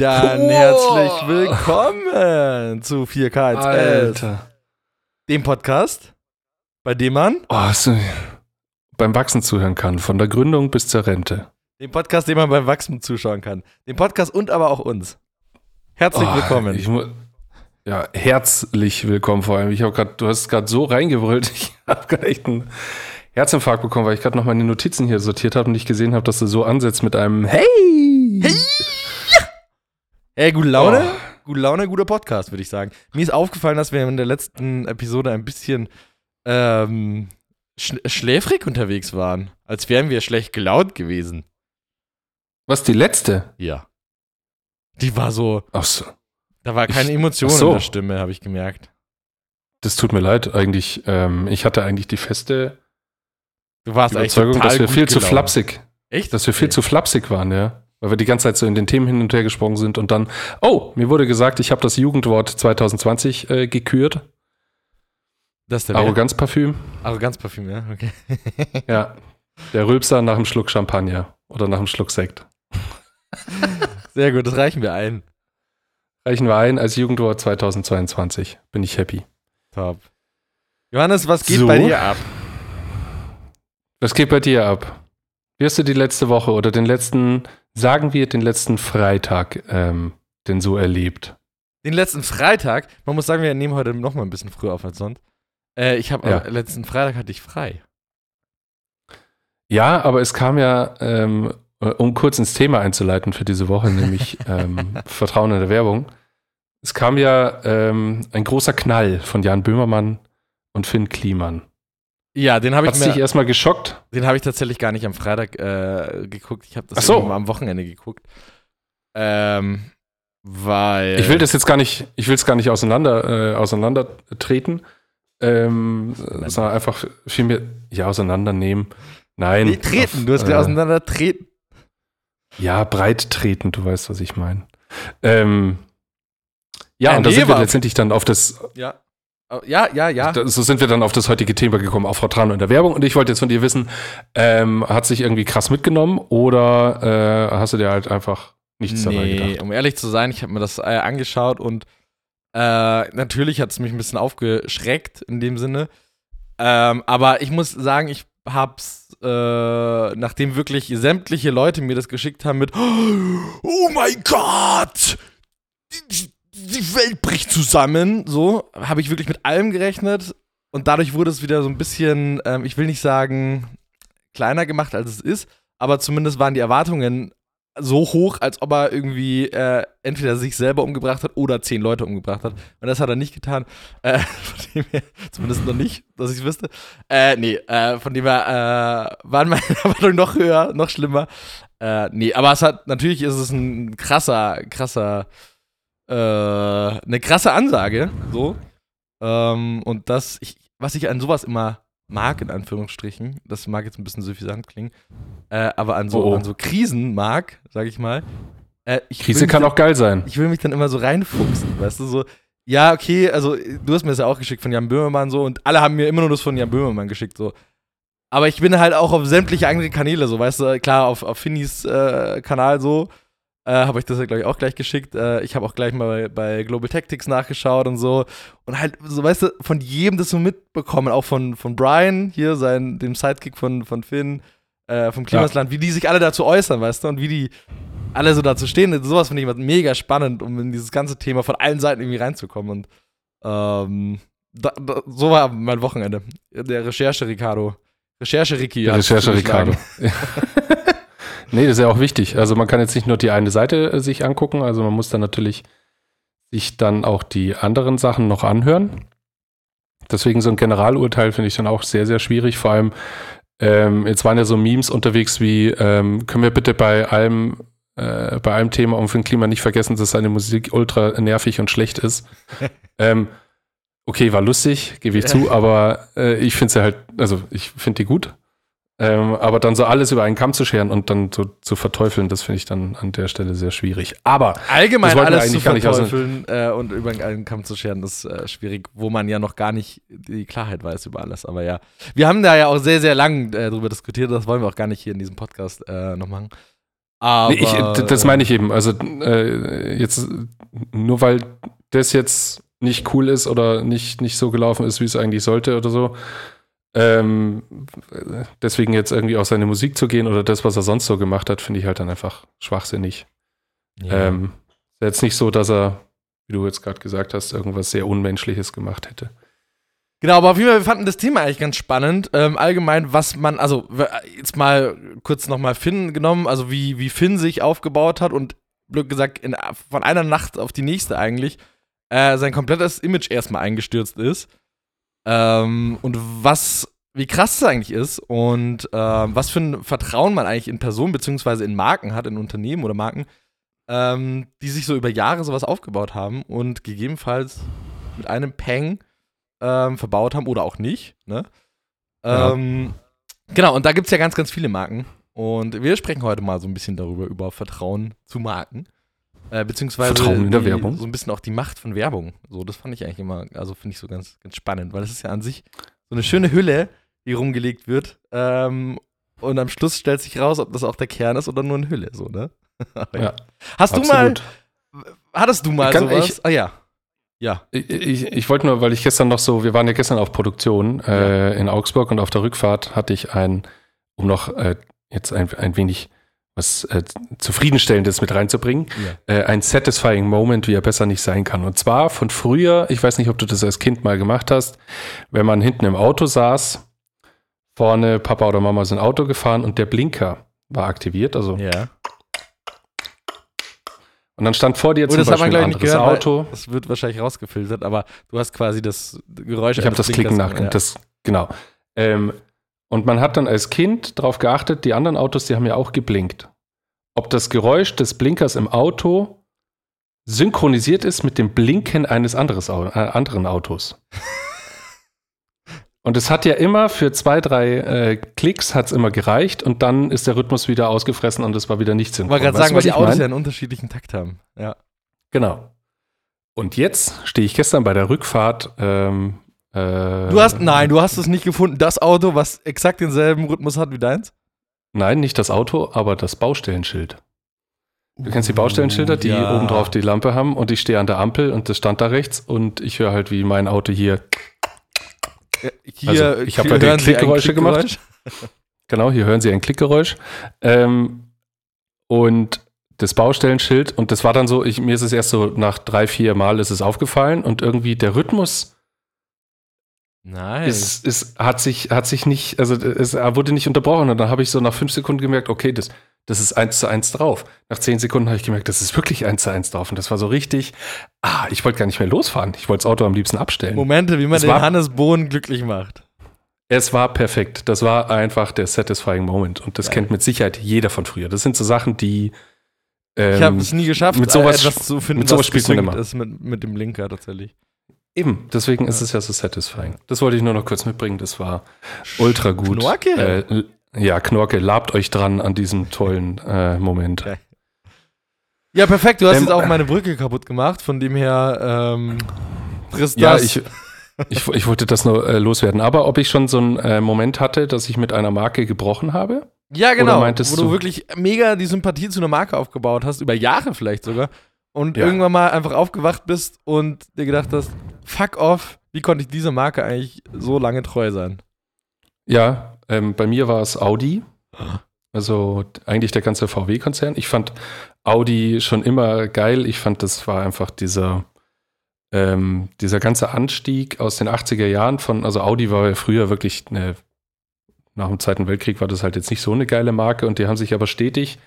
dann Oh. herzlich willkommen zu 4K111, Alter. dem Podcast, bei dem man, Oh, so, beim Wachsen zuhören kann, von der Gründung bis zur Rente. dem Podcast, dem man beim Wachsen zuschauen kann. Dem Podcast und aber auch uns. Herzlich Oh, willkommen. Ja, herzlich willkommen vor allem. Ich habe gerade, du hast gerade so reingebrüllt, ich habe gerade echt einen Herzinfarkt bekommen, weil ich gerade noch meine Notizen hier sortiert habe und nicht gesehen habe, dass du so ansetzt mit einem Hey! Hey! Ey, gute Laune, Oh. gute Laune, guter Podcast, würde ich sagen. Mir ist aufgefallen, dass wir in der letzten Episode ein bisschen ähm, sch schläfrig unterwegs waren. Als wären wir schlecht gelaunt gewesen. Was, die letzte? Ja. Die war so, Ach so. da war keine Ich- Emotion so. in der Stimme, habe ich gemerkt. Das tut mir leid, eigentlich. Ähm, ich hatte eigentlich die feste Du warst eigentlich Überzeugung, dass wir viel zu gelaunt. flapsig, Echt? dass wir viel Okay. zu flapsig waren, ja. Weil wir die ganze Zeit so in den Themen hin und her gesprungen sind und dann, oh, mir wurde gesagt, ich habe das Jugendwort 2020 äh, gekürt. Das ist der? Arroganzparfüm. Arroganzparfüm, ja, okay. Ja. Der Rülpser nach einem Schluck Champagner oder nach einem Schluck Sekt. Sehr gut, das reichen wir ein. Reichen wir ein als Jugendwort 2022. Bin ich happy. Top. Johannes, was geht So. bei dir ab? Was geht bei dir ab? Wie hast du die letzte Woche oder den letzten, sagen wir, den letzten Freitag ähm, denn so erlebt? Den letzten Freitag, man muss sagen, wir nehmen heute noch mal ein bisschen früher auf als sonst. Äh, ich habe Ja. letzten Freitag hatte ich frei. Ja, aber es kam ja, ähm, äh, um kurz ins Thema einzuleiten für diese Woche, nämlich ähm, Vertrauen in der Werbung. Es kam ja ähm, ein großer Knall von Jan Böhmermann und Finn Kliman. Ja, den habe Hat ich es dich mir, erstmal geschockt? den habe ich tatsächlich gar nicht am Freitag äh, geguckt. Ich habe das so. am Wochenende geguckt. Ähm, weil Ich will das jetzt gar nicht, ich will es gar nicht auseinander, äh, auseinandertreten, ähm, sondern einfach viel mehr, ja, auseinandernehmen. Nein. nee, treten, auf, du hast äh, auseinander treten. Ja, breit treten, du weißt, was ich meine. Ähm, ja, Ja, und da nee, sind wir letztendlich dann auf das, Ja. Oh, Ja, ja, ja. so sind wir dann auf das heutige Thema gekommen, auf Vertrauen in der Werbung. Und ich wollte jetzt von dir wissen, ähm, hat sich irgendwie krass mitgenommen oder äh, hast du dir halt einfach nichts dabei Nee, gedacht? um ehrlich zu sein, ich habe mir das äh, angeschaut und äh, natürlich hat es mich ein bisschen aufgeschreckt in dem Sinne. Ähm, aber ich muss sagen, ich hab's, äh, nachdem wirklich sämtliche Leute mir das geschickt haben mit Oh mein Gott! Die, Welt bricht zusammen, so, habe ich wirklich mit allem gerechnet und dadurch wurde es wieder so ein bisschen, ähm, ich will nicht sagen, kleiner gemacht, als es ist, aber zumindest waren die Erwartungen so hoch, als ob er irgendwie äh, entweder sich selber umgebracht hat oder zehn Leute umgebracht hat. Und das hat er nicht getan. Äh, von dem her, zumindest noch nicht, dass ich es wüsste. Äh, nee, äh, von dem her äh, waren meine Erwartungen noch höher, noch schlimmer. Äh, nee, aber es hat, natürlich ist es ein krasser, krasser, äh, eine krasse Ansage, so. Ähm, und das, ich, was ich an sowas immer mag, in Anführungsstrichen, das mag jetzt ein bisschen suffisant klingen, äh, aber an so, Oh, oh. an so Krisen mag, sag ich mal. Äh, ich Krise kann dann, auch geil sein. Ich will mich dann immer so reinfuchsen, weißt du, so, ja, okay, also du hast mir das ja auch geschickt von Jan Böhmermann so und alle haben mir immer nur das von Jan Böhmermann geschickt, so. Aber ich bin halt auch auf sämtliche andere Kanäle, so, weißt du, klar, auf, auf Finnys äh, Kanal so, äh, habe ich das ja, glaube ich, auch gleich geschickt. Äh, ich habe auch gleich mal bei, bei Global Tactics nachgeschaut und so. Und halt, so weißt du, von jedem das so mitbekommen, auch von, von Brian, hier, sein, dem Sidekick von, von Finn, äh, vom Klimasland, wie die sich alle dazu äußern, weißt du, und wie die alle so dazu stehen. Sowas finde ich mega spannend, um in dieses ganze Thema von allen Seiten irgendwie reinzukommen. Und ähm, da, da, so war mein Wochenende. Der Recherche Ricardo. Recherche Ricky. Recherche. Ricardo. nee, das ist ja auch wichtig. Also man kann jetzt nicht nur die eine Seite äh, sich angucken, also man muss dann natürlich sich dann auch die anderen Sachen noch anhören. Deswegen so ein Generalurteil finde ich dann auch sehr, sehr schwierig. Vor allem, ähm, jetzt waren ja so Memes unterwegs wie, ähm, können wir bitte bei allem, äh, bei einem Thema um für ein Klima nicht vergessen, dass seine Musik ultra nervig und schlecht ist. ähm, okay, war lustig, gebe ich zu, aber äh, ich finde sie halt, also ich finde die gut. Ähm, aber dann so alles über einen Kamm zu scheren und dann so zu verteufeln, das finde ich dann an der Stelle sehr schwierig. Aber Allgemein Das alles zu aus- verteufeln äh, und über einen Kamm zu scheren, ist äh, schwierig, wo man ja noch gar nicht die Klarheit weiß über alles. Aber ja, wir haben da ja auch sehr, sehr lang äh, drüber diskutiert. Das wollen wir auch gar nicht hier in diesem Podcast äh, noch machen. Aber Nee, ich, das meine ich eben. Also äh, jetzt nur weil das jetzt nicht cool ist oder nicht, nicht so gelaufen ist, wie es eigentlich sollte oder so. Ähm, deswegen jetzt irgendwie auf seine Musik zu gehen oder das, was er sonst so gemacht hat, finde ich halt dann einfach schwachsinnig. ja. Ähm, ist jetzt nicht so, dass er, wie du jetzt gerade gesagt hast, irgendwas sehr Unmenschliches gemacht hätte. Genau, aber auf jeden Fall, wir fanden das Thema eigentlich ganz spannend. Ähm, allgemein, was man, also jetzt mal kurz nochmal Finn genommen, also wie, wie Finn sich aufgebaut hat und blöd gesagt, in, von einer Nacht auf die nächste eigentlich äh, sein komplettes Image erstmal eingestürzt ist. Ähm, und was, wie krass es eigentlich ist und ähm, was für ein Vertrauen man eigentlich in Personen beziehungsweise in Marken hat, in Unternehmen oder Marken, ähm, die sich so über Jahre sowas aufgebaut haben und gegebenenfalls mit einem Peng ähm, verbaut haben oder auch nicht. Ne? Ja. Ähm, Genau, und da gibt es ja ganz, ganz viele Marken. Und wir sprechen heute mal so ein bisschen darüber, über Vertrauen zu Marken. Äh, beziehungsweise Vertrauen die, Werbung. so ein bisschen auch die Macht von Werbung. So, das fand ich eigentlich immer, also finde ich so ganz, ganz spannend, weil das ist ja an sich so eine schöne Hülle, die rumgelegt wird. Ähm, und am Schluss stellt sich raus, ob das auch der Kern ist oder nur eine Hülle, so, ne? Ja, Hast du mal, Absolut. hattest du mal Kann sowas? ich- ah ja. Ja. Ich, ich, ich wollte nur, weil ich gestern noch so, wir waren ja gestern auf Produktion äh, in Augsburg und auf der Rückfahrt hatte ich ein, um noch äh, jetzt ein, ein wenig was äh, Zufriedenstellendes mit reinzubringen, ja. äh, ein satisfying Moment, wie er besser nicht sein kann. Und zwar von früher, ich weiß nicht, ob du das als Kind mal gemacht hast, wenn man hinten im Auto saß, vorne Papa oder Mama sind Auto gefahren und der Blinker war aktiviert, also Ja. und dann stand vor dir Oh, zum das hat Beispiel man, ein ich, nicht anderes gehört. Auto. Das wird wahrscheinlich rausgefiltert, aber du hast quasi das Geräusch. Ich habe das Klicken nach, ja. das, genau. Ähm, und man hat dann als Kind darauf geachtet, die anderen Autos, die haben ja auch geblinkt. Ob das Geräusch des Blinkers im Auto synchronisiert ist mit dem Blinken eines anderes, äh, anderen Autos. Und es hat ja immer für zwei, drei äh, Klicks hat es immer gereicht und dann ist der Rhythmus wieder ausgefressen und es war wieder nicht Ich synchron. wollte gerade sagen, weil die ich Autos mein? ja einen unterschiedlichen Takt haben. Ja. Genau. Und jetzt stehe ich gestern bei der Rückfahrt. Ähm, äh, Du hast, nein, du hast es nicht gefunden. Das Auto, was exakt denselben Rhythmus hat wie deins? Nein, nicht das Auto, aber das Baustellenschild. Du kennst die Baustellenschilder, die Ja. oben drauf die Lampe haben und ich stehe an der Ampel und das stand da rechts und ich höre halt, wie mein Auto hier, Hier, Also, ich hab hier halt Klickgeräusche gemacht. Klickgeräusch. genau, hier hören Sie ein Klickgeräusch. Ähm, und das Baustellenschild und das war dann so, ich, mir ist es erst so nach drei, vier Mal ist es aufgefallen und irgendwie der Rhythmus Nice. ist, ist, hat, sich, hat sich nicht, also es er wurde nicht unterbrochen. Und dann habe ich so nach fünf Sekunden gemerkt, okay, das, das ist eins zu eins drauf. Nach zehn Sekunden habe ich gemerkt, das ist wirklich eins zu eins drauf. Und das war so richtig, ah, ich wollte gar nicht mehr losfahren. Ich wollte das Auto am liebsten abstellen. Momente, wie man Es den war- Hannes Bohn glücklich macht. Es war perfekt. Das war einfach der satisfying Moment. Und das Geil. kennt mit Sicherheit jeder von früher. Das sind so Sachen, die. Ähm, Ich habe es nie geschafft, mit sowas- äh, etwas zu finden, mit sowas was spielt man immer. ist mit, mit dem Blinker tatsächlich. Eben, deswegen ist es ja so satisfying. Das wollte ich nur noch kurz mitbringen. Das war ultra gut. Knorke. Äh, ja, Knorke, labt euch dran an diesem tollen äh, Moment. Ja. Ja, perfekt. Du hast Ähm, jetzt auch meine Brücke kaputt gemacht. Von dem her ähm, frisst Ja, das. ich, ich, ich wollte das nur äh, loswerden. Aber ob ich schon so einen äh, Moment hatte, dass ich mit einer Marke gebrochen habe? ja, genau. wo du du- wirklich mega die Sympathie zu einer Marke aufgebaut hast, über Jahre vielleicht sogar. Und Ja. irgendwann mal einfach aufgewacht bist und dir gedacht hast, fuck off, wie konnte ich dieser Marke eigentlich so lange treu sein? Ja, ähm, bei mir war es Audi. Also eigentlich der ganze VW-Konzern. Ich fand Audi schon immer geil. Ich fand, das war einfach dieser, ähm, dieser ganze Anstieg aus den 80er Jahren von, also Audi war ja früher wirklich eine, nach dem Zweiten Weltkrieg war das halt jetzt nicht so eine geile Marke und die haben sich aber stetig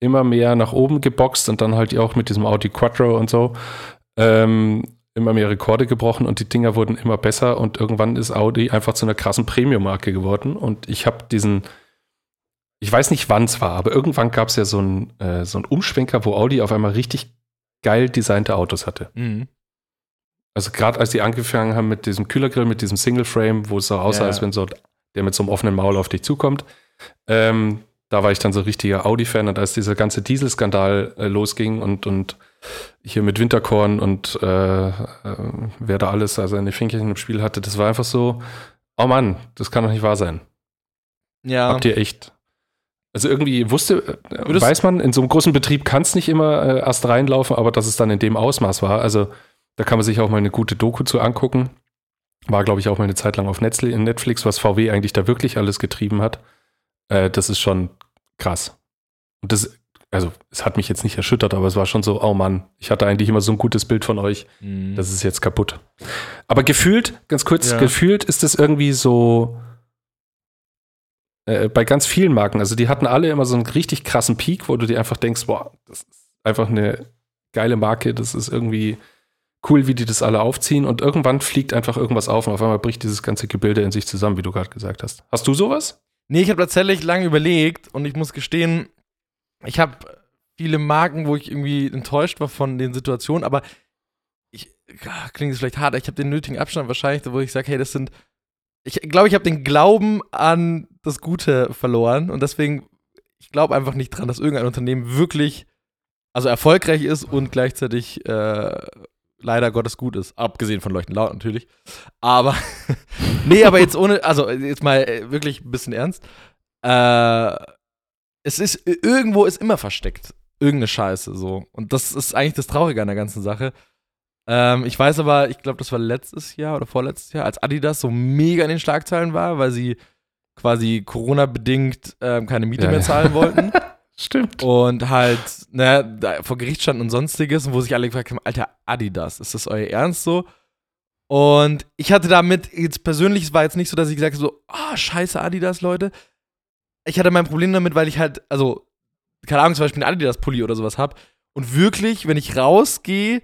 immer mehr nach oben geboxt und dann halt auch mit diesem Audi Quattro und so ähm, immer mehr Rekorde gebrochen und die Dinger wurden immer besser und irgendwann ist Audi einfach zu einer krassen Premium-Marke geworden und ich habe diesen, ich weiß nicht wann es war, aber irgendwann gab es ja so einen äh, so einen Umschwenker, wo Audi auf einmal richtig geil designte Autos hatte. Mhm. Also gerade als die angefangen haben mit diesem Kühlergrill, mit diesem Single Frame, wo es so aussah, Ja. als wenn so der mit so einem offenen Maul auf dich zukommt. Ähm, da war ich dann so richtiger Audi-Fan und als dieser ganze Dieselskandal äh, losging und, und hier mit Winterkorn und äh, äh, wer da alles, also seine Fingerchen im Spiel hatte, das war einfach so, oh Mann, das kann doch nicht wahr sein. Ja. Habt ihr echt, Also irgendwie wusste, äh, Würdest- weiß man, in so einem großen Betrieb kann es nicht immer äh, erst reinlaufen, aber dass es dann in dem Ausmaß war. Also da kann man sich auch mal eine gute Doku zu angucken. War, glaube ich, auch mal eine Zeit lang auf Netflix, was VW eigentlich da wirklich alles getrieben hat. Äh, das ist schon krass. Und das, also es hat mich jetzt nicht erschüttert, aber es war schon so, oh Mann, ich hatte eigentlich immer so ein gutes Bild von euch. Mhm. Das ist jetzt kaputt. Aber gefühlt, ganz kurz, Ja. gefühlt ist das irgendwie so äh, bei ganz vielen Marken. Also die hatten alle immer so einen richtig krassen Peak, wo du dir einfach denkst, boah, das ist einfach eine geile Marke, das ist irgendwie cool, wie die das alle aufziehen und irgendwann fliegt einfach irgendwas auf und auf einmal bricht dieses ganze Gebilde in sich zusammen, wie du gerade gesagt hast. Hast du sowas? Nee, ich habe tatsächlich lange überlegt und ich muss gestehen, ich habe viele Marken, wo ich irgendwie enttäuscht war von den Situationen, aber ich klingt jetzt vielleicht hart, ich habe den nötigen Abstand wahrscheinlich, wo ich sage, hey, das sind ich glaube, ich habe den Glauben an das Gute verloren und deswegen ich glaube einfach nicht dran, dass irgendein Unternehmen wirklich also erfolgreich ist und gleichzeitig äh, leider Gottes gut ist, abgesehen von Leuchten laut natürlich. Aber nee, aber jetzt ohne, also jetzt mal äh, wirklich ein bisschen ernst. Äh, es ist, irgendwo ist immer versteckt. Irgendeine Scheiße so. Und das ist eigentlich das Traurige an der ganzen Sache. Ähm, ich weiß aber, ich glaube, das war letztes Jahr oder vorletztes Jahr, als Adidas so mega in den Schlagzeilen war, weil sie quasi Corona-bedingt ähm, keine Miete Ja, mehr ja. zahlen wollten. Stimmt. Und halt, ne, vor Gericht standen und sonstiges, und wo sich alle gefragt haben, Alter, Adidas, ist das euer Ernst so? Und ich hatte damit, jetzt persönlich, es war jetzt nicht so, dass ich gesagt habe, so, ah, scheiße Adidas, Leute. Ich hatte mein Problem damit, weil ich halt, also, keine Ahnung, zum Beispiel einen Adidas-Pulli oder sowas hab und wirklich, wenn ich rausgehe,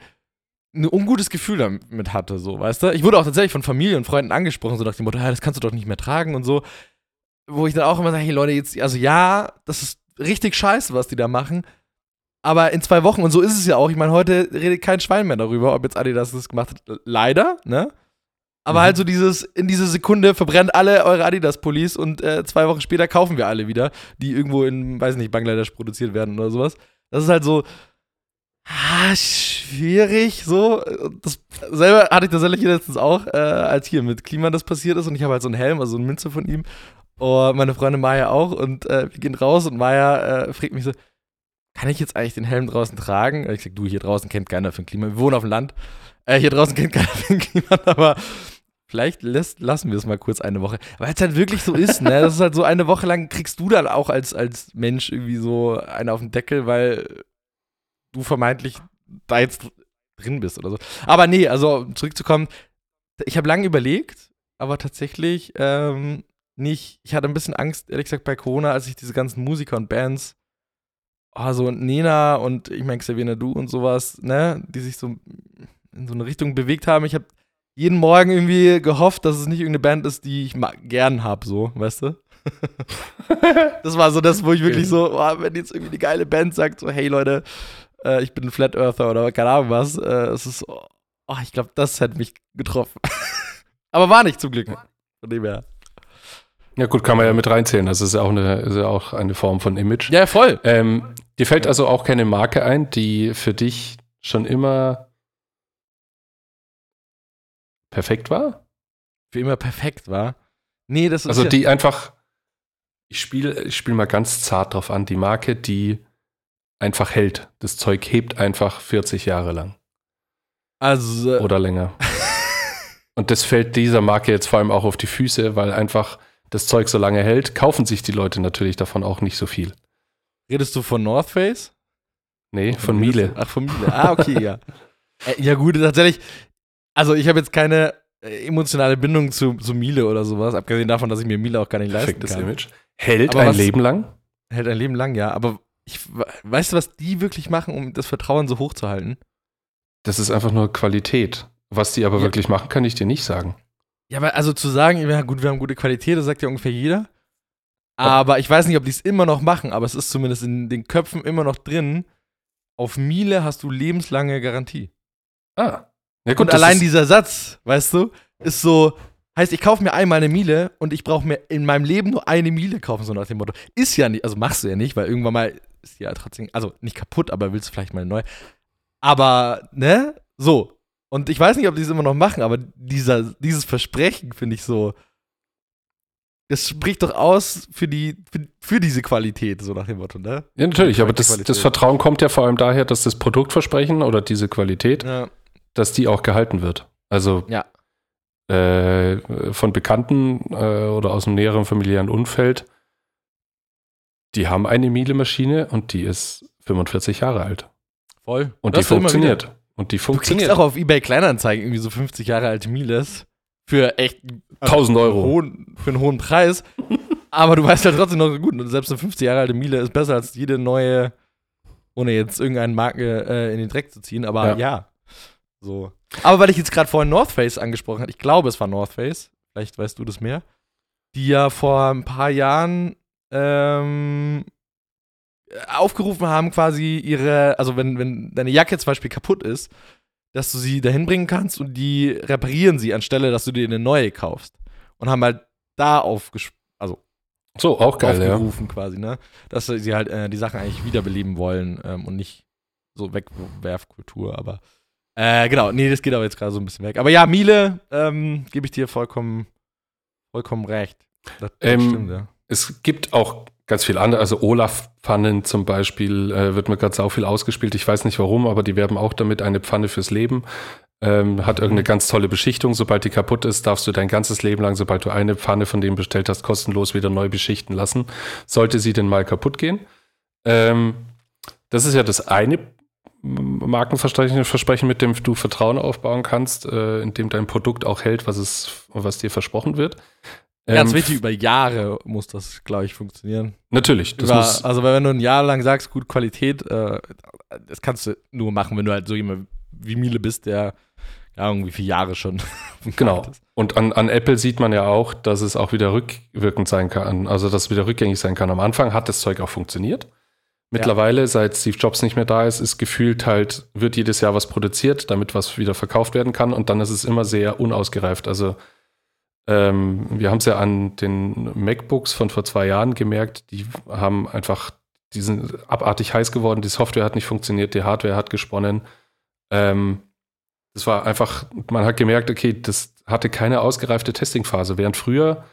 ein ungutes Gefühl damit hatte, so, weißt du? Ich wurde auch tatsächlich von Familie und Freunden angesprochen, so nach dem Motto, ja, das kannst du doch nicht mehr tragen und so. Wo ich dann auch immer sage, hey Leute, jetzt, also ja, das ist richtig scheiße, was die da machen. Aber in zwei Wochen, und so ist es ja auch, ich meine, heute redet kein Schwein mehr darüber, ob jetzt Adidas das gemacht hat. Leider, ne? Aber Mhm. halt so dieses, in diese Sekunde verbrennt alle eure Adidas-Pullis und äh, zwei Wochen später kaufen wir alle wieder, die irgendwo in, weiß nicht, Bangladesch produziert werden oder sowas. Das ist halt so, ah, schwierig, so. Das, selber hatte ich tatsächlich letztens auch, äh, als hier mit Klima das passiert ist und ich habe halt so einen Helm, also eine Münze von ihm. Und meine Freundin Maya auch und äh, wir gehen raus und Maya äh, fragt mich so, kann ich jetzt eigentlich den Helm draußen tragen? Ich sag, du, hier draußen kennt keiner für ein Klima. Wir wohnen auf dem Land. Äh, hier draußen kennt keiner für ein Klima, aber vielleicht lässt, lassen wir es mal kurz eine Woche. Weil es halt wirklich so ist, ne? Das ist halt so eine Woche lang kriegst du dann auch als, als Mensch irgendwie so einen auf den Deckel, weil du vermeintlich da jetzt drin bist oder so. Aber nee, also um zurückzukommen, ich habe lange überlegt, aber tatsächlich ähm, nicht. Ich hatte ein bisschen Angst, ehrlich gesagt, bei Corona, als ich diese ganzen Musiker und Bands, oh, so Nena und ich meine Xavier Nadu und sowas, ne, die sich so in so eine Richtung bewegt haben. Ich habe jeden Morgen irgendwie gehofft, dass es nicht irgendeine Band ist, die ich gern habe, so, weißt du? das war so das, wo ich wirklich so, oh, wenn jetzt irgendwie eine geile Band sagt, so, hey Leute, äh, ich bin ein Flat Earther oder keine Ahnung was, äh, es ist, oh, ich glaube, das hätte mich getroffen. Aber war nicht zum Glück. Von dem her. Ja, gut, kann man ja mit reinzählen. Das ist ja auch eine, ist ja auch eine Form von Image. Ja, voll. Ähm, dir fällt also auch keine Marke ein, die für dich schon immer perfekt war? Für immer perfekt war. Nee, das ist Also ja, die einfach, ich spiele ich spiel mal ganz zart drauf an, die Marke, die einfach hält. Das Zeug hebt einfach 40 Jahre lang also, oder länger. Und das fällt dieser Marke jetzt vor allem auch auf die Füße, weil einfach das Zeug so lange hält, kaufen sich die Leute natürlich davon auch nicht so viel. redest du von North Face? Nee, von Miele. Ach, von Miele. Ah, okay, ja. Äh, ja, gut, tatsächlich. Also, ich habe jetzt keine äh, emotionale Bindung zu, zu Miele oder sowas, abgesehen davon, dass ich mir Miele auch gar nicht leisten Perfektes kann. Image. Hält Aber ein was- Leben lang. Hält ein Leben lang, ja. Aber ich, weißt du, was die wirklich machen, um das Vertrauen so hoch zu halten? Das ist einfach nur Qualität. Was die aber Ja. wirklich machen, kann ich dir nicht sagen. Ja, aber also zu sagen, ja gut, wir haben gute Qualität, das sagt ja ungefähr jeder. Aber ich weiß nicht, ob die es immer noch machen, aber es ist zumindest in den Köpfen immer noch drin. Auf Miele hast du lebenslange Garantie. Ah. Ja, und das allein dieser Satz, weißt du, ist so, heißt, ich kaufe mir einmal eine Miele und ich brauche mir in meinem Leben nur eine Miele kaufen, so nach dem Motto. Ist ja nicht, also machst du ja nicht, weil irgendwann mal ist die ja trotzdem, also nicht kaputt, aber willst du vielleicht mal neu. Aber, ne, so. Und ich weiß nicht, ob die es immer noch machen, aber dieser, dieses Versprechen finde ich so, das spricht doch aus für, die, für, für diese Qualität, so nach dem Motto, ne? Ja, natürlich, aber das, das Vertrauen kommt ja vor allem daher, dass das Produktversprechen oder diese Qualität, Ja. dass die auch gehalten wird. Also Ja. äh, von Bekannten äh, oder aus dem näheren familiären Umfeld, die haben eine Miele-Maschine und die ist 45 Jahre alt. Voll. Und die du immer funktioniert. Und die Du kriegst funktioniert. auch auf eBay Kleinanzeigen irgendwie so 50 Jahre alte Miles für echt 1000 Euro. hohen, für einen hohen Preis. Aber du weißt halt trotzdem noch gut, selbst eine 50 Jahre alte Miele ist besser als jede neue, ohne jetzt irgendeine Marke äh, in den Dreck zu ziehen. Aber ja. Ja. So. Aber weil ich jetzt gerade vorhin North Face angesprochen habe, ich glaube, es war North Face, vielleicht weißt du das mehr, die ja vor ein paar Jahren ähm, aufgerufen haben, quasi ihre, also wenn, wenn deine Jacke zum Beispiel kaputt ist, dass du sie dahin bringen kannst und die reparieren sie, anstelle, dass du dir eine neue kaufst. Und haben halt da aufges also So, auch geil, ja. aufgerufen quasi, ne? Dass sie halt äh, die Sachen eigentlich wiederbeleben wollen ähm, und nicht so Wegwerfkultur, aber äh, genau, nee, das geht aber jetzt gerade so ein bisschen weg. Aber ja, Miele, ähm, gebe ich dir vollkommen, vollkommen recht. Das, das Ähm, stimmt, ja. Es gibt auch ganz viel andere, also Olaf-Pfannen zum Beispiel, äh, wird mir gerade sau viel ausgespielt. Ich weiß nicht warum, aber die werben auch damit eine Pfanne fürs Leben. Ähm, hat irgendeine ganz tolle Beschichtung. Sobald die kaputt ist, darfst du dein ganzes Leben lang, sobald du eine Pfanne von dem bestellt hast, kostenlos wieder neu beschichten lassen. Sollte sie denn mal kaputt gehen. Ähm, das ist ja das eine Markenversprechen, Versprechen, mit dem du Vertrauen aufbauen kannst, äh, indem dein Produkt auch hält, was es, was dir versprochen wird. Ganz Ähm, wichtig, über Jahre muss das, glaube ich, funktionieren. Natürlich, das Über, muss, also, wenn du ein Jahr lang sagst, gut Qualität, äh, das kannst du nur machen, wenn du halt so jemand wie Miele bist, der ja, irgendwie viele Jahre schon. Genau. Und an, an Apple sieht man ja auch, dass es auch wieder rückwirkend sein kann, also dass es wieder rückgängig sein kann. Am Anfang hat das Zeug auch funktioniert. Mittlerweile, seit Steve Jobs nicht mehr da ist, ist gefühlt halt, wird jedes Jahr was produziert, damit was wieder verkauft werden kann und dann ist es immer sehr unausgereift. Also ähm, wir haben es ja an den MacBooks von vor zwei Jahren gemerkt, die haben einfach, die sind abartig heiß geworden, die Software hat nicht funktioniert, die Hardware hat gesponnen. Ähm, das war einfach, man hat gemerkt, okay, das hatte keine ausgereifte Testingphase, während früher,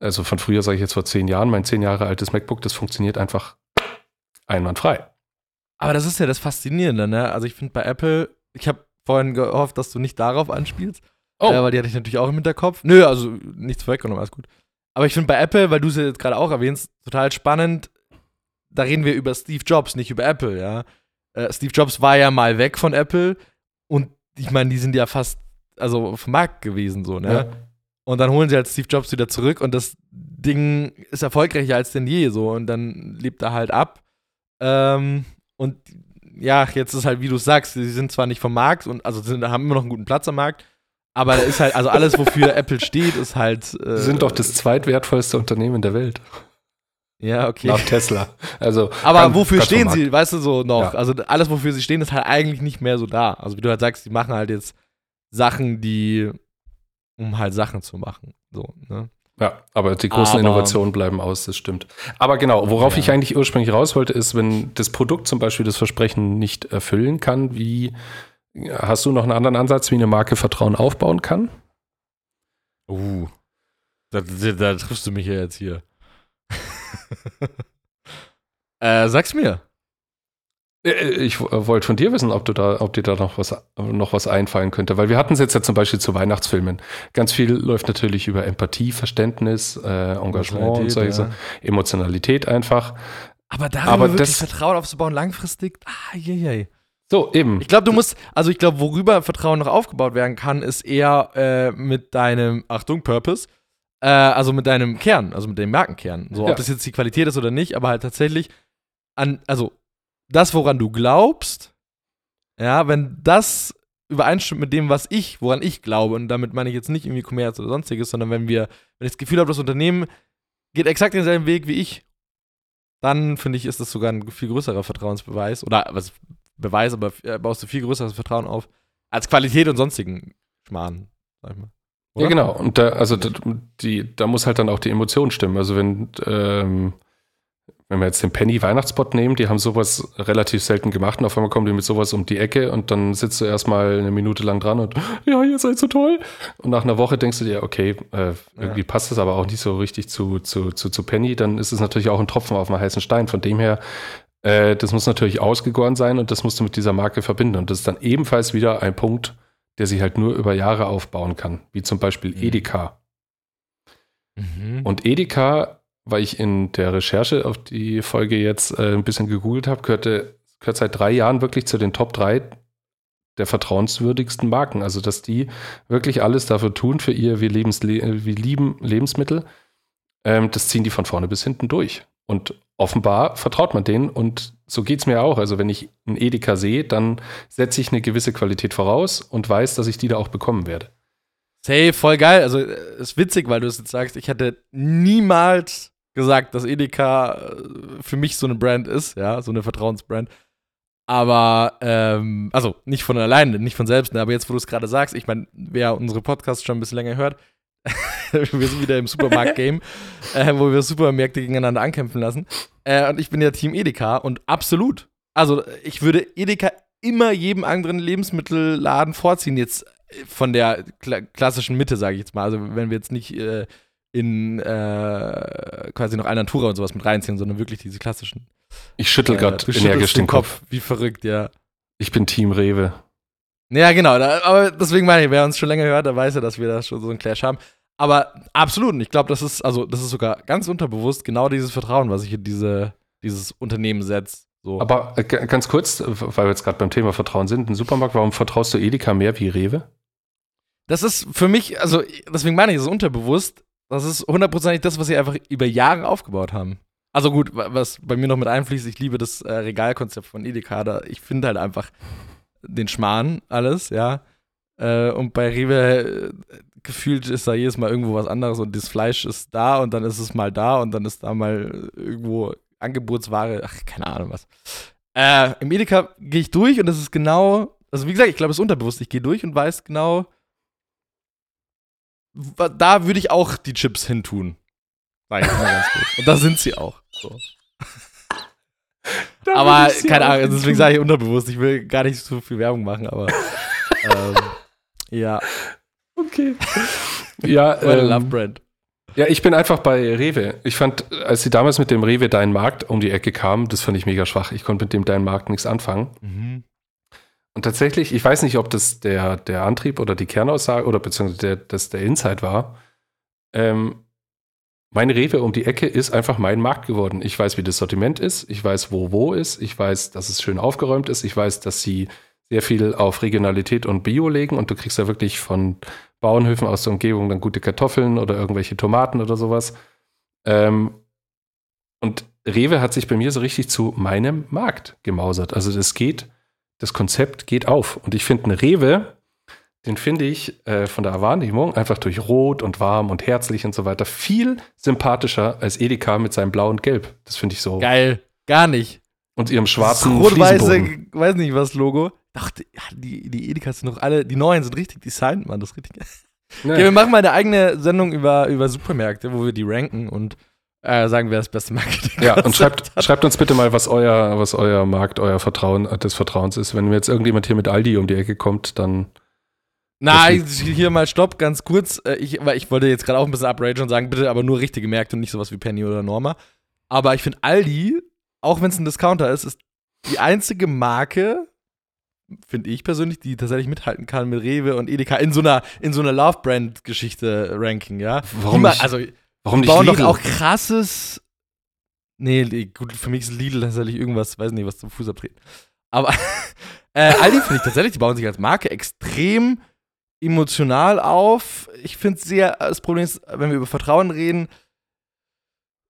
also von früher sage ich jetzt vor zehn Jahren, mein zehn Jahre altes MacBook, das funktioniert einfach einwandfrei. Aber das ist ja das Faszinierende, ne? Also ich finde bei Apple, ich habe vorhin gehofft, dass du nicht darauf anspielst, Oh, äh, weil die hatte ich natürlich auch im Hinterkopf. Nö, also nichts vorweggenommen, alles gut. Aber ich finde bei Apple, weil du es ja jetzt gerade auch erwähnst, total spannend, da reden wir über Steve Jobs, nicht über Apple, ja. Äh, Steve Jobs war ja mal weg von Apple und ich meine, die sind ja fast, also vom Markt gewesen, so, ne? ja. Und dann holen sie halt Steve Jobs wieder zurück und das Ding ist erfolgreicher als denn je so und dann lebt er halt ab. Ähm, und ja, jetzt ist halt, wie du sagst, sie sind zwar nicht vom Markt und also sind, haben immer noch einen guten Platz am Markt, aber da ist halt, also alles, wofür Apple steht, ist halt. Äh, Sie sind doch das zweitwertvollste Unternehmen der Welt. Ja, okay. Nach Tesla. Also, Aber kann- wofür stehen Markt. sie, weißt du, so noch? Ja. Also alles, wofür sie stehen, ist halt eigentlich nicht mehr so da. Also wie du halt sagst, die machen halt jetzt Sachen, die, um halt Sachen zu machen. So, ne? Ja, aber die großen Aber- Innovationen bleiben aus, das stimmt. Aber genau, worauf Ja. ich eigentlich ursprünglich raus wollte, ist, wenn das Produkt zum Beispiel das Versprechen nicht erfüllen kann, wie hast du noch einen anderen Ansatz, wie eine Marke Vertrauen aufbauen kann? Uh. Da, da, da triffst du mich ja jetzt hier. äh, sag's mir. Äh, Ich w- wollte von dir wissen, ob du da, ob dir da noch was, noch was einfallen könnte, weil wir hatten es jetzt ja zum Beispiel zu Weihnachtsfilmen. Ganz viel läuft natürlich über Empathie, Verständnis, äh, Engagement und solche ja. Emotionalität einfach. Aber darüber Aber wirklich das- Vertrauen aufzubauen, langfristig, ah, je, je. So, eben. Ich glaube, du musst, also ich glaube, worüber Vertrauen noch aufgebaut werden kann, ist eher äh, mit deinem, Achtung, Purpose, äh, also mit deinem Kern, also mit dem Markenkern. So, Ja. ob das jetzt die Qualität ist oder nicht, aber halt tatsächlich an, also das, woran du glaubst, ja, wenn das übereinstimmt mit dem, was ich, woran ich glaube, und damit meine ich jetzt nicht irgendwie Kommerz oder sonstiges, sondern wenn wir, wenn ich das Gefühl habe, das Unternehmen geht exakt denselben Weg wie ich, dann finde ich, ist das sogar ein viel größerer Vertrauensbeweis. Oder was Beweis, aber äh, baust du viel größeres Vertrauen auf als Qualität und sonstigen Schmarrn, sag ich mal. Ja, genau. Und da, also da, die, da muss halt dann auch die Emotion stimmen. Also wenn, ähm, wenn wir jetzt den Penny Weihnachtsbot nehmen, die haben sowas relativ selten gemacht und auf einmal kommen die mit sowas um die Ecke und dann sitzt du erstmal eine Minute lang dran und ja, ihr seid so toll. Und nach einer Woche denkst du dir, okay, äh, irgendwie ja. passt das aber auch nicht so richtig zu, zu, zu, zu Penny, dann ist es natürlich auch ein Tropfen auf einem heißen Stein. Von dem her, äh, das muss natürlich ausgegoren sein und das musst du mit dieser Marke verbinden. Und das ist dann ebenfalls wieder ein Punkt, der sich halt nur über Jahre aufbauen kann, wie zum Beispiel mhm. Edeka. Mhm. Und Edeka weil ich in der Recherche auf die Folge jetzt äh, ein bisschen gegoogelt habe, gehörte, gehört seit drei Jahren wirklich zu den Top 3 der vertrauenswürdigsten Marken. Also, dass die wirklich alles dafür tun für ihr, wir, Lebensle wir lieben Lebensmittel. Ähm, das ziehen die von vorne bis hinten durch. Und offenbar vertraut man denen und so geht es mir auch. Also, wenn ich einen Edeka sehe, dann setze ich eine gewisse Qualität voraus und weiß, dass ich die da auch bekommen werde. Hey, voll geil. Also, äh, ist witzig, weil du es jetzt sagst. Ich hätte niemals gesagt, dass Edeka äh, für mich so eine Brand ist, ja, so eine Vertrauensbrand. Aber, ähm, also nicht von alleine, nicht von selbst, ne, aber jetzt, wo du es gerade sagst, ich meine, wer unsere Podcasts schon ein bisschen länger hört, wir sind wieder im Supermarkt-Game, äh, wo wir Supermärkte gegeneinander ankämpfen lassen. Äh, und ich bin ja Team Edeka und absolut. Also, ich würde Edeka immer jedem anderen Lebensmittelladen vorziehen, jetzt von der kla klassischen Mitte, sage ich jetzt mal. Also, wenn wir jetzt nicht äh, in äh, quasi noch Alnatura und sowas mit reinziehen, sondern wirklich diese klassischen. Ich schüttel gerade äh, energisch den Kopf. Kopf. Wie verrückt, ja. Ich bin Team Rewe. Ja, genau. Da, aber deswegen meine ich, wer uns schon länger hört, der weiß ja, dass wir da schon so einen Clash haben. Aber absolut. Und ich glaube, das ist, also, das ist sogar ganz unterbewusst genau dieses Vertrauen, was sich in diese, dieses Unternehmen setzt. So. Aber äh, ganz kurz, weil wir jetzt gerade beim Thema Vertrauen sind, ein Supermarkt, warum vertraust du Edeka mehr wie Rewe? Das ist für mich, also deswegen meine ich, es ist unterbewusst. Das ist hundertprozentig das, was sie einfach über Jahre aufgebaut haben. Also gut, was bei mir noch mit einfließt, ich liebe das äh, Regalkonzept von Edeka. Da, ich finde halt einfach den Schmarrn alles, ja. Äh, und bei Rewe äh, gefühlt ist da jedes Mal irgendwo was anderes und das Fleisch ist da und dann ist es mal da und dann ist da mal irgendwo Angebotsware, ach, keine Ahnung was. Äh, Im Edeka gehe ich durch und das ist genau, also wie gesagt, ich glaube, es ist unterbewusst. Ich gehe durch und weiß genau, da würde ich auch die Chips hintun. Gut. Und da sind sie auch. So. Aber keine Ahnung, deswegen sage ich unterbewusst. Ich will gar nicht so viel Werbung machen, aber ähm, ja. Okay. Ja, ähm, Love Brand. Ja, ich bin einfach bei Rewe. Ich fand, als sie damals mit dem Rewe Dein Markt um die Ecke kamen, das fand ich mega schwach. Ich konnte mit dem Dein Markt nichts anfangen. Mhm. Und tatsächlich, ich weiß nicht, ob das der, der Antrieb oder die Kernaussage oder beziehungsweise der, das der Insight war. Ähm, mein Rewe um die Ecke ist einfach mein Markt geworden. Ich weiß, wie das Sortiment ist. Ich weiß, wo wo ist. Ich weiß, dass es schön aufgeräumt ist. Ich weiß, dass sie sehr viel auf Regionalität und Bio legen und du kriegst ja wirklich von Bauernhöfen aus der Umgebung dann gute Kartoffeln oder irgendwelche Tomaten oder sowas. Ähm, und Rewe hat sich bei mir so richtig zu meinem Markt gemausert. Also das geht das Konzept geht auf. Und ich finde, eine Rewe, den finde ich äh, von der Wahrnehmung einfach durch Rot und warm und herzlich und so weiter viel sympathischer als Edeka mit seinem Blau und Gelb. Das finde ich so. Geil. Gar nicht. Und ihrem schwarzen Rot-weiße, weiß nicht was, Logo. Ach, die, die Edekas sind noch alle, die neuen sind richtig designt, man, das ist richtig. Nee. Okay, wir machen mal eine eigene Sendung über, über Supermärkte, wo wir die ranken und äh, sagen wir das beste Marketing. Ja, und schreibt, schreibt uns bitte mal, was euer, was euer Markt, euer Vertrauen äh, des Vertrauens ist. Wenn mir jetzt irgendjemand hier mit Aldi um die Ecke kommt, dann. Nein, hier mal Stopp, ganz kurz. Äh, ich, weil ich wollte jetzt gerade auch ein bisschen upragen und sagen, bitte aber nur richtige Märkte und nicht sowas wie Penny oder Norma. Aber ich finde Aldi, auch wenn es ein Discounter ist, ist die einzige Marke, finde ich persönlich, die tatsächlich mithalten kann mit Rewe und Edeka in so einer, in so einer Love-Brand-Geschichte-Ranking, ja. Warum nicht? Also, Warum nicht bauen Lidl? doch auch krasses. Nee, gut, für mich ist Lidl tatsächlich irgendwas, weiß nicht, was zum Fuß abtreten. Aber äh, Aldi finde ich tatsächlich, die bauen sich als Marke extrem emotional auf. Ich finde sehr, das Problem ist, wenn wir über Vertrauen reden,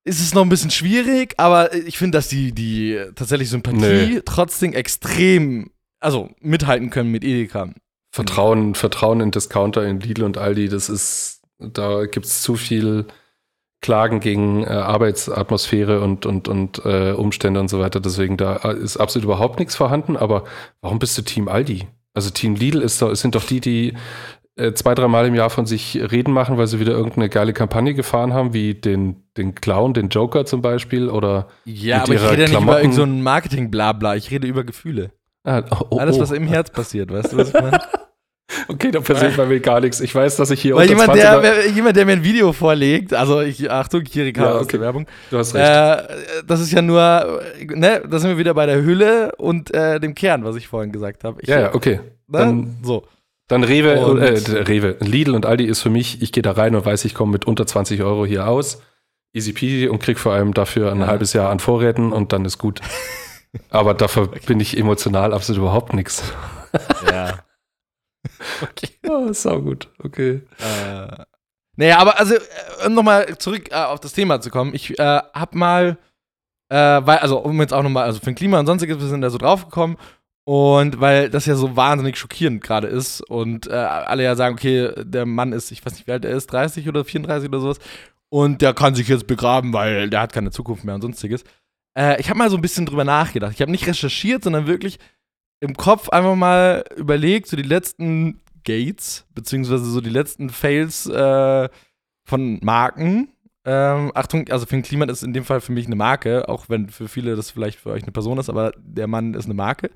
ist es noch ein bisschen schwierig, aber ich finde, dass die, die tatsächlich Sympathie nee. trotzdem extrem, also mithalten können mit Edeka. Vertrauen, Vertrauen in Discounter, in Lidl und Aldi, das ist, da gibt es zu viel Klagen gegen äh, Arbeitsatmosphäre und, und, und äh, Umstände und so weiter. Deswegen da äh, ist absolut überhaupt nichts vorhanden. Aber warum bist du Team Aldi? Also Team Lidl ist sind doch die, die äh, zwei, dreimal im Jahr von sich reden machen, weil sie wieder irgendeine geile Kampagne gefahren haben, wie den, den Clown, den Joker zum Beispiel oder Ja, aber ich rede ja nicht über so ein Marketing-Blabla. Ich rede über Gefühle. Ah, oh, oh, Alles, oh. was im Herz passiert, weißt du, was ich meine? Okay, da passiert bei mir gar nichts. Ich weiß, dass ich hier Weil unter jemand 20er der, wer- jemand, der mir ein Video vorlegt, also ich, Achtung, Kirika Ja, okay. Werbung, Du hast recht. äh, das ist ja nur, ne, da sind wir wieder bei der Hülle und äh, dem Kern, was ich vorhin gesagt habe. Ja, ja, okay. ne? Dann, so. dann Rewe, Und- äh, Rewe, Lidl und Aldi ist für mich, ich gehe da rein und weiß, ich komme mit unter 20 Euro hier aus. Easy peasy und krieg vor allem dafür ein Ja. halbes Jahr an Vorräten und dann ist gut. Aber dafür bin ich emotional absolut überhaupt nichts. Ja. Okay. Oh, sau gut. Okay. Äh, naja, aber also, äh, um nochmal zurück äh, auf das Thema zu kommen, ich äh, hab mal, äh, weil, also um jetzt auch nochmal, also für ein Klima und sonstiges, wir sind da so draufgekommen und weil das ja so wahnsinnig schockierend gerade ist und äh, alle ja sagen, okay, der Mann ist, ich weiß nicht, wie alt er ist, 30 oder 34 oder sowas und der kann sich jetzt begraben, weil der hat keine Zukunft mehr und sonstiges. Äh, ich habe mal so ein bisschen drüber nachgedacht. Ich habe nicht recherchiert, sondern wirklich im Kopf einfach mal überlegt, so die letzten Gates, beziehungsweise so die letzten Fails äh, von Marken. Ähm, Achtung, also Finn Kliman ist in dem Fall für mich eine Marke, auch wenn für viele das vielleicht für euch eine Person ist, aber der Mann ist eine Marke.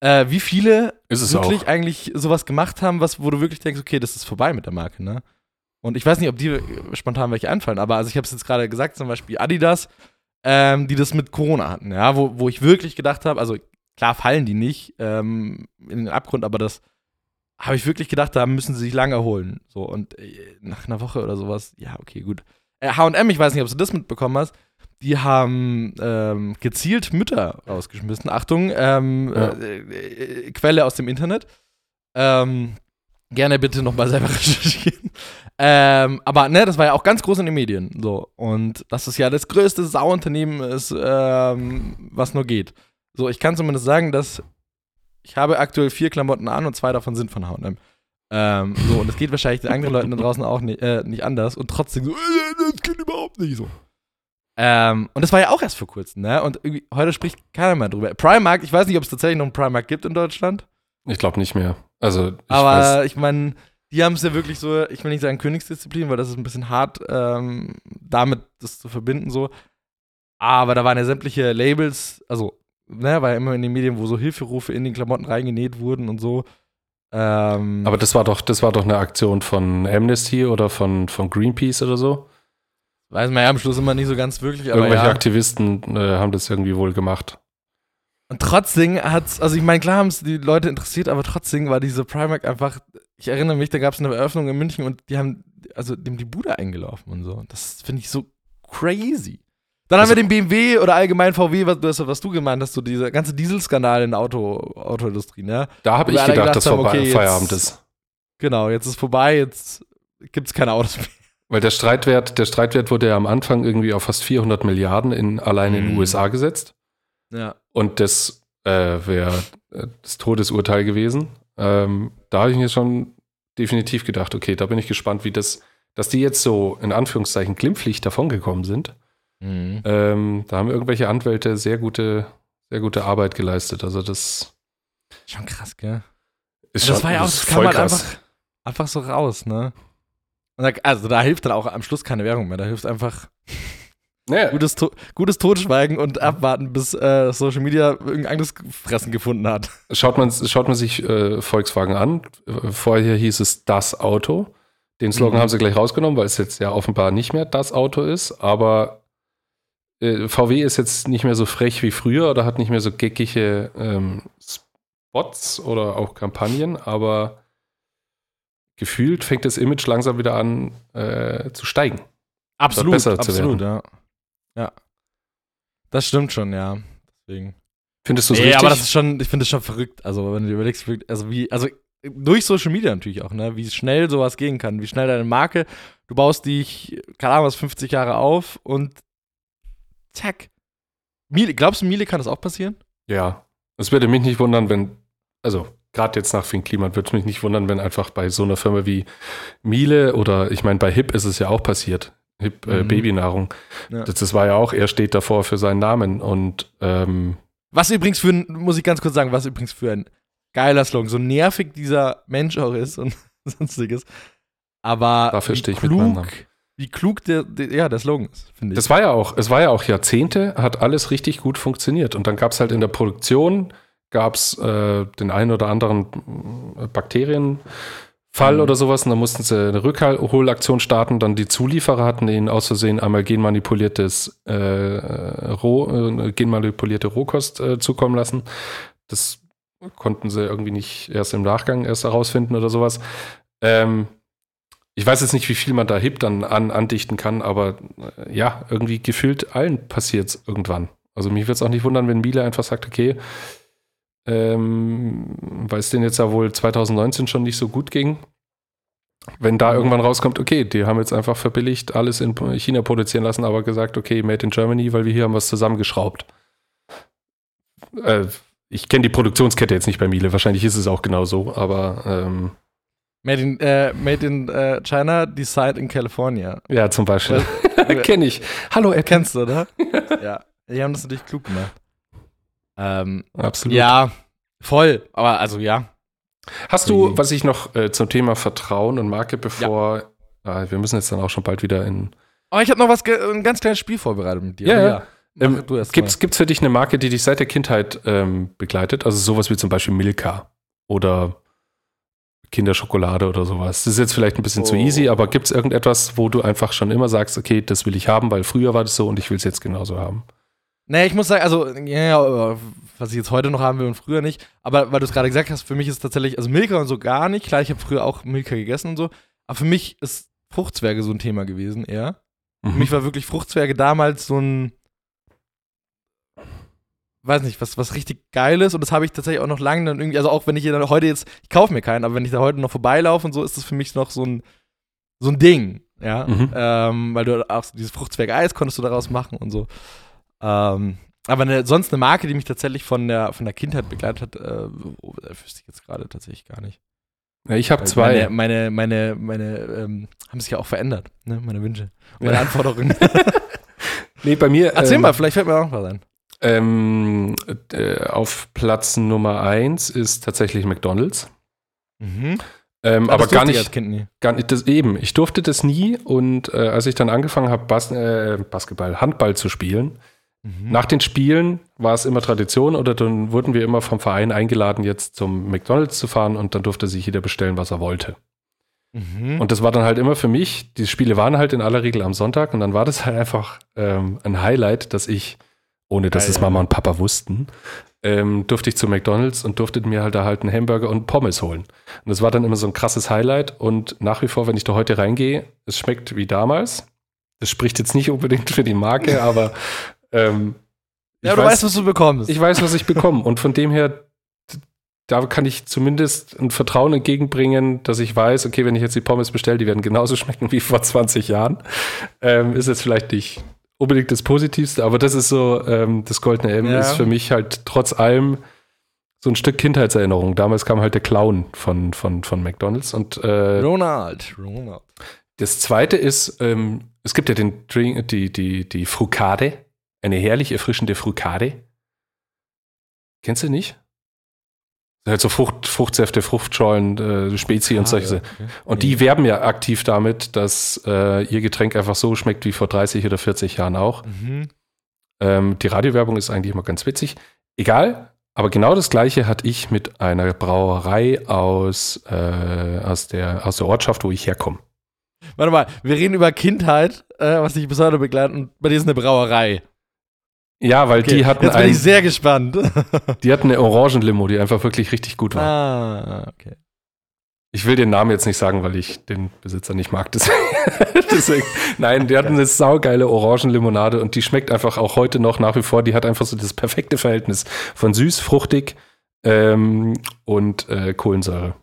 Äh, wie viele wirklich auch. eigentlich sowas gemacht haben, was, wo du wirklich denkst, okay, das ist vorbei mit der Marke, ne? Und ich weiß nicht, ob die spontan welche einfallen, aber also ich habe es jetzt gerade gesagt, zum Beispiel Adidas, ähm, die das mit Corona hatten, ja, wo, wo ich wirklich gedacht habe, also klar fallen die nicht ähm, in den Abgrund, aber das habe ich wirklich gedacht, da müssen sie sich lange erholen. So, und äh, nach einer Woche oder sowas, ja, okay, gut. Äh, HM, ich weiß nicht, ob du das mitbekommen hast, die haben ähm, gezielt Mütter rausgeschmissen. Achtung, ähm, Ja. äh, äh, Quelle aus dem Internet. Ähm, gerne bitte nochmal selber recherchieren. Ähm, aber ne, das war ja auch ganz groß in den Medien. So. Und dass es ja das größte Sauunternehmen ist, ähm, was nur geht. So, ich kann zumindest sagen, dass ich habe aktuell vier Klamotten an und zwei davon sind von H&M. Ähm, so, und das geht wahrscheinlich den anderen Leuten da draußen auch nicht, äh, nicht anders und trotzdem so, äh, das geht überhaupt nicht so. Ähm, und das war ja auch erst vor kurzem, ne? Und heute spricht keiner mehr drüber. Primark, ich weiß nicht, ob es tatsächlich noch einen Primark gibt in Deutschland, Ich glaube nicht mehr. Also, ich weiß, aber ich meine, die haben es ja wirklich so, ich will nicht sagen Königsdisziplin, weil das ist ein bisschen hart, ähm, damit das zu verbinden so. Aber da waren ja sämtliche Labels, also, ne, war ja immer in den Medien, wo so Hilferufe in den Klamotten reingenäht wurden und so. Ähm, aber das war doch, das war doch eine Aktion von Amnesty oder von, von Greenpeace oder so. weiß man ja am Schluss immer nicht so ganz wirklich, aber Irgendwelche ja. Aktivisten äh, haben das irgendwie wohl gemacht. Und trotzdem hat's, also ich meine, klar haben es die Leute interessiert, aber trotzdem war diese Primark einfach, ich erinnere mich, da gab es eine Eröffnung in München und die haben, also dem die Bude eingelaufen und so. Das finde ich so crazy. Dann Also- haben wir den BMW oder allgemein VW, was, was du gemeint hast, so dieser ganze Dieselskandal in der Auto, Autoindustrie, ne? Da habe ich gedacht, gedacht dass haben, vorbei okay, jetzt- Feierabend ist. Genau, jetzt ist vorbei, jetzt gibt es keine Autos mehr. Weil der Streitwert, der Streitwert wurde ja am Anfang irgendwie auf fast 400 Milliarden in, allein in den Mhm. USA gesetzt. Ja. Und das äh, wäre äh, das Todesurteil gewesen. Ähm, da habe ich mir schon definitiv gedacht, okay, da bin ich gespannt, wie das, dass die jetzt so in Anführungszeichen glimpflich davongekommen sind. Mhm. Ähm, da haben irgendwelche Anwälte sehr gute, sehr gute Arbeit geleistet. Also das Schon krass, gell? ist das schon war ja auch, das kam halt krass. einfach, einfach so raus, ne? Und da, also da hilft dann auch am Schluss keine Werbung mehr. Da hilft einfach Ja, gutes, to gutes Totschweigen und abwarten, bis äh, Social Media irgendein anderes Fressen gefunden hat. Schaut man, schaut man sich äh, Volkswagen an. Vorher hieß es das Auto. Den Slogan Mhm. haben sie gleich rausgenommen, weil es jetzt ja offenbar nicht mehr das Auto ist. Aber äh, VW ist jetzt nicht mehr so frech wie früher oder hat nicht mehr so geckige ähm, Spots oder auch Kampagnen. Aber gefühlt fängt das Image langsam wieder an äh, zu steigen. Absolut, besser zu absolut, ja. Ja. Das stimmt schon, ja. Deswegen. Findest du es Nee, richtig? aber das ist schon, ich finde das schon verrückt. Also, wenn du dir überlegst, also wie, also durch Social Media natürlich auch, ne? Wie schnell sowas gehen kann, wie schnell deine Marke, du baust dich, keine Ahnung, was 50 Jahre auf und zack. Miele, glaubst du, Miele kann das auch passieren? Ja, es würde mich nicht wundern, wenn, also gerade jetzt nach Finn Kliman, würde es mich nicht wundern, wenn einfach bei so einer Firma wie Miele oder ich meine, bei Hip ist es ja auch passiert. Hip äh, Mhm. Babynahrung. Ja. Das, das war ja auch, er steht davor für seinen Namen und ähm, Was übrigens für ein, muss ich ganz kurz sagen, was übrigens für ein geiler Slogan, so nervig dieser Mensch auch ist und sonstiges. Aber Dafür stehe ich mit meinem Namen. Wie klug der, der, ja, der Slogan ist, finde ich. Das war ja auch, es war ja auch Jahrzehnte, hat alles richtig gut funktioniert. Und dann gab es halt in der Produktion, gab es äh, den einen oder anderen äh, Bakterienfall Mhm. oder sowas. Und dann mussten sie eine Rückholaktion starten. Dann die Zulieferer hatten ihnen aus Versehen einmal genmanipuliertes äh, Roh, äh, genmanipulierte Rohkost äh, zukommen lassen. Das konnten sie irgendwie nicht erst im Nachgang erst herausfinden oder sowas. Ähm, ich weiß jetzt nicht, wie viel man da HIP dann an, andichten kann, aber äh, ja, irgendwie gefühlt allen passiert es irgendwann. Also mich würde es auch nicht wundern, wenn Miele einfach sagt, okay, ähm, weil es denen jetzt ja wohl 2019 schon nicht so gut ging. Wenn da irgendwann rauskommt, okay, die haben jetzt einfach verbilligt alles in China produzieren lassen, aber gesagt, okay, made in Germany, weil wir hier haben was zusammengeschraubt. Äh, ich kenne die Produktionskette jetzt nicht bei Miele, wahrscheinlich ist es auch genau so, aber ähm, Made in, äh, made in äh, China, designed in California. ja, zum Beispiel. Kenne ich. Hallo, Apple. Kennst du, oder? ja. Die haben das natürlich klug gemacht. Ähm, Absolut. ja, voll. Aber also ja. Hast du, was ich noch äh, zum Thema Vertrauen und Marke, bevor ah, wir müssen jetzt dann auch schon bald wieder in. Aber ich habe noch was, ein ganz kleines Spiel vorbereitet mit dir. Ja, ja. Ähm, Gibt's, gibt's für dich eine Marke, die dich seit der Kindheit ähm, begleitet? Also sowas wie zum Beispiel Milka oder Kinderschokolade oder sowas. Das ist jetzt vielleicht ein bisschen zu Oh. easy, aber gibt es irgendetwas, wo du einfach schon immer sagst, okay, das will ich haben, weil früher war das so und ich will es jetzt genauso haben? Nee, ich muss sagen, also, ja, was ich jetzt heute noch haben will und früher nicht. Aber weil du es gerade gesagt hast, für mich ist tatsächlich, also Milka und so gar nicht. Klar, ich habe früher auch Milka gegessen und so. Aber für mich ist Fruchtzwerge so ein Thema gewesen eher. Für Mhm. mich war wirklich Fruchtzwerge damals so ein, weiß nicht, was, was richtig Geiles. Und das habe ich tatsächlich auch noch lange dann irgendwie, also auch wenn ich hier dann heute jetzt, ich kaufe mir keinen, aber wenn ich da heute noch vorbeilaufe und so, ist das für mich noch so ein, so ein Ding. Ja, Mhm. ähm, weil du auch dieses Fruchtzwerge-Eis konntest du daraus machen und so. Ähm, aber eine, sonst eine Marke, die mich tatsächlich von der, von der Kindheit begleitet hat, äh, oh, wüsste ich jetzt gerade tatsächlich gar nicht. Ja, ich habe zwei. Meine, meine, meine, meine ähm, haben sich ja auch verändert, ne? meine Wünsche. Meine Ja. Anforderungen. Nee, bei mir. Erzähl ähm, mal, vielleicht fällt mir auch noch was ein. Ähm, äh, auf Platz Nummer eins ist tatsächlich McDonalds. Mhm. Ähm, aber das gar nicht, als Kind nie. gar nicht das eben. Ich durfte das nie und äh, als ich dann angefangen habe, Bas äh, Basketball, Handball zu spielen, Mhm. nach den Spielen war es immer Tradition oder dann wurden wir immer vom Verein eingeladen, jetzt zum McDonalds zu fahren und dann durfte sich jeder bestellen, was er wollte. Mhm. Und das war dann halt immer für mich, die Spiele waren halt in aller Regel am Sonntag und dann war das halt einfach ähm, ein Highlight, dass ich, ohne dass Geil, es ja. Mama und Papa wussten, ähm, durfte ich zu McDonalds und durfte mir halt da halt einen Hamburger und Pommes holen. Und das war dann immer so ein krasses Highlight und nach wie vor, wenn ich da heute reingehe, es schmeckt wie damals. Das spricht jetzt nicht unbedingt für die Marke, aber ähm, ja, ich du weiß- weißt, was du bekommst. ich weiß, was ich bekomme. Und von dem her, da kann ich zumindest ein Vertrauen entgegenbringen, dass ich weiß, okay, wenn ich jetzt die Pommes bestelle, die werden genauso schmecken wie vor 20 Jahren. Ähm, ist jetzt vielleicht nicht unbedingt das Positivste, aber das ist so, ähm, das Goldene M Ja. ist für mich halt trotz allem so ein Stück Kindheitserinnerung. Damals kam halt der Clown von, von, von McDonalds und äh, Ronald. Ronald. das zweite ist, ähm, es gibt ja den Drink, die, die, die Frucade, eine herrlich erfrischende Frucade. Kennst du nicht? Halt so Frucht, Fruchtsäfte, Fruchtschollen, äh, Spezi und solche. Ah, ja, okay. Und die werben ja aktiv damit, dass äh, ihr Getränk einfach so schmeckt wie vor 30 oder 40 Jahren auch. Mhm. Ähm, die Radiowerbung ist eigentlich immer ganz witzig. Egal, aber genau das gleiche hatte ich mit einer Brauerei aus, äh, aus, der, aus der Ortschaft, wo ich herkomme. Warte mal, wir reden über Kindheit, äh, was dich bis heute begleitet und bei dir ist eine Brauerei. Ja, weil Okay, die hatten Jetzt bin ein, ich sehr gespannt. Die hatten eine Orangenlimo, die einfach wirklich richtig gut war. ah, okay. Ich will den Namen jetzt nicht sagen, weil ich den Besitzer nicht mag. Deswegen, deswegen nein, die hatten eine saugeile Orangenlimonade und die schmeckt einfach auch heute noch nach wie vor. Die hat einfach so das perfekte Verhältnis von süß, fruchtig ähm, und äh, Kohlensäure.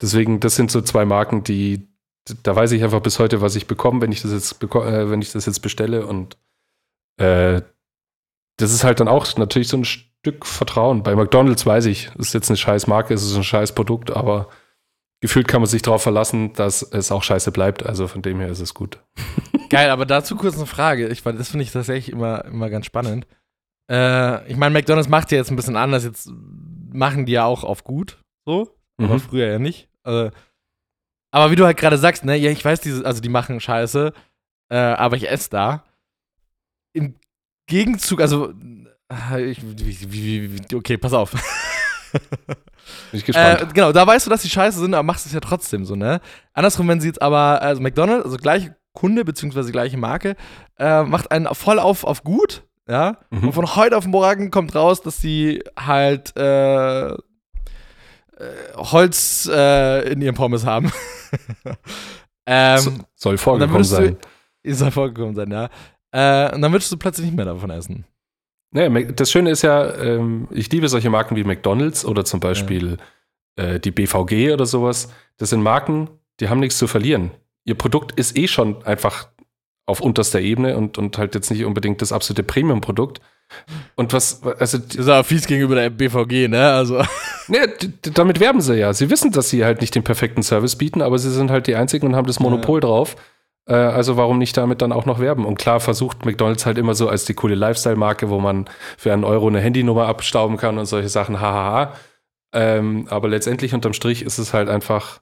Deswegen, das sind so zwei Marken, die, da weiß ich einfach bis heute, was ich bekomme, wenn ich das jetzt, äh, wenn ich das jetzt bestelle und äh, das ist halt dann auch natürlich so ein Stück Vertrauen. Bei McDonalds weiß ich, es ist jetzt eine scheiß Marke, es ist ein scheiß Produkt, aber gefühlt kann man sich darauf verlassen, dass es auch scheiße bleibt. Also von dem her ist es gut. Geil, aber dazu kurz eine Frage. Ich, das finde ich tatsächlich immer, immer ganz spannend. Äh, ich meine, McDonalds macht ja jetzt ein bisschen anders. Jetzt machen die ja auch auf gut, so. Aber Mhm. früher ja nicht. Also, Aber wie du halt gerade sagst, ne, ja, ich weiß, diese, also die machen Scheiße, äh, aber ich esse da. Im Gegenzug, also, äh, ich, wie, wie, wie, okay, pass auf. Bin ich gespannt. Äh, genau, da weißt du, dass die scheiße sind, aber machst es ja trotzdem so, ne? Andersrum, wenn sie jetzt aber, also McDonald's, also gleiche Kunde, beziehungsweise gleiche Marke, äh, macht einen voll auf, auf gut, ja? Mhm. Und von heute auf morgen kommt raus, dass sie halt äh, äh, Holz äh, in ihrem Pommes haben. ähm, So- soll vorgekommen sein. du, ja vorgekommen sein, ja. Äh, und dann würdest du plötzlich nicht mehr davon essen. Mac- das Schöne ist ja, ähm, ich liebe solche Marken wie McDonalds oder zum Beispiel äh, die BVG oder sowas. Das sind Marken, die haben nichts zu verlieren. Ihr Produkt ist eh schon einfach auf unterster Ebene und, und halt jetzt nicht unbedingt das absolute Premium-Produkt. Und was, also, Das ist aber fies gegenüber der BVG, ne? Also. ne, damit werben sie ja. Sie wissen, dass sie halt nicht den perfekten Service bieten, aber sie sind halt die Einzigen und haben das Monopol drauf. Äh, also warum nicht damit dann auch noch werben? Und klar versucht McDonalds halt immer so als die coole Lifestyle-Marke, wo man für einen Euro eine Handynummer abstauben kann und solche Sachen, hahaha. Ähm, aber letztendlich unterm Strich ist es halt einfach,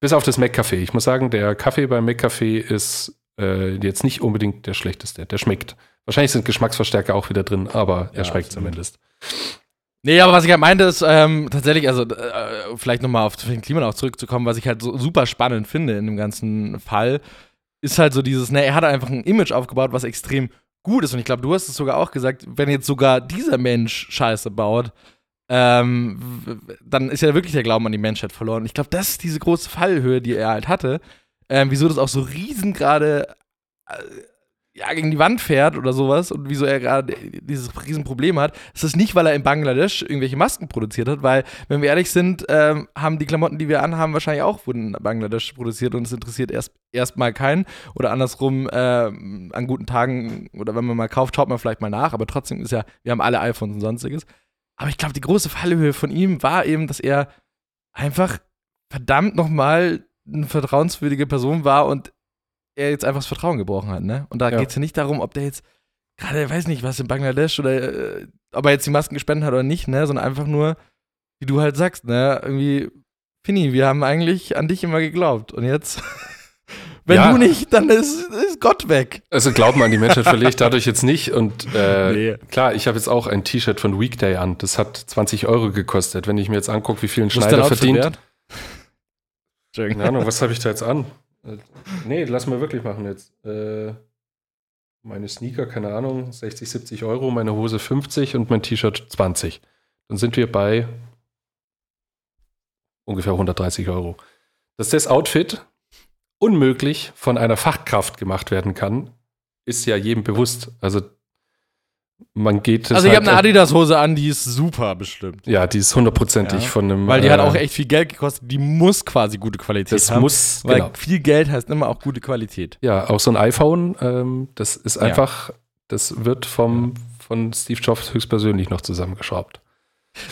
bis auf das McCafé. Ich muss sagen, der Kaffee beim McCafé ist äh, jetzt nicht unbedingt der schlechteste. Der schmeckt. Wahrscheinlich sind Geschmacksverstärker auch wieder drin, aber er Ja, schmeckt absolut. zumindest. Nee, aber was ich halt meinte, ist ähm, tatsächlich, also äh, vielleicht nochmal auf den Klima auch zurückzukommen, was ich halt so super spannend finde in dem ganzen Fall, ist halt so dieses, ne, er hat einfach ein Image aufgebaut, was extrem gut ist. Und ich glaube, du hast es sogar auch gesagt, wenn jetzt sogar dieser Mensch Scheiße baut, ähm, dann ist ja wirklich der Glauben an die Menschheit verloren. Und ich glaube, das ist diese große Fallhöhe, die er halt hatte, ähm, wieso das auch so riesen gerade äh, ja, gegen die Wand fährt oder sowas und wieso er gerade dieses Riesenproblem hat, ist das nicht, weil er in Bangladesch irgendwelche Masken produziert hat, weil, wenn wir ehrlich sind, ähm, haben die Klamotten, die wir anhaben, wahrscheinlich auch wurden in Bangladesch produziert und es interessiert erst erstmal keinen. Oder andersrum, ähm, an guten Tagen oder wenn man mal kauft, schaut man vielleicht mal nach, aber trotzdem ist ja, wir haben alle iPhones und sonstiges. Aber ich glaube, die große Fallhöhe von ihm war eben, dass er einfach verdammt nochmal eine vertrauenswürdige Person war und er jetzt einfach das Vertrauen gebrochen hat, ne? Und da Ja. geht es ja nicht darum, ob der jetzt gerade, weiß nicht, was in Bangladesch oder äh, ob er jetzt die Masken gespendet hat oder nicht, ne? Sondern einfach nur, wie du halt sagst, ne? Irgendwie, Fini, wir haben eigentlich an dich immer geglaubt. Und jetzt, wenn Ja. du nicht, dann ist, ist Gott weg. Also Glauben an die Menschheit verliere ich dadurch jetzt nicht. Und äh, Nee. klar, ich habe jetzt auch ein T-Shirt von Weekday an. Das hat 20 Euro gekostet. Wenn ich mir jetzt angucke, wie viel ein Schneider verdient. Keine Ahnung, was habe ich da jetzt an? Äh, Nee, lass mal wirklich machen jetzt. Äh, meine Sneaker, keine Ahnung, 60, 70 Euro, meine Hose 50 und mein T-Shirt 20. Dann sind wir bei ungefähr 130 Euro. Dass das Outfit unmöglich von einer Fachkraft gemacht werden kann, ist ja jedem bewusst. Also man geht das Also, ich halt, habe eine Adidas-Hose an, die ist super bestimmt. Ja, die ist hundertprozentig Ja. von einem. Weil die hat äh, auch echt viel Geld gekostet. Die muss quasi gute Qualität Das haben. muss, weil genau. viel Geld heißt immer auch gute Qualität. Ja, auch so ein iPhone, ähm, das ist Ja. einfach, das wird vom, von Steve Jobs höchstpersönlich noch zusammengeschraubt.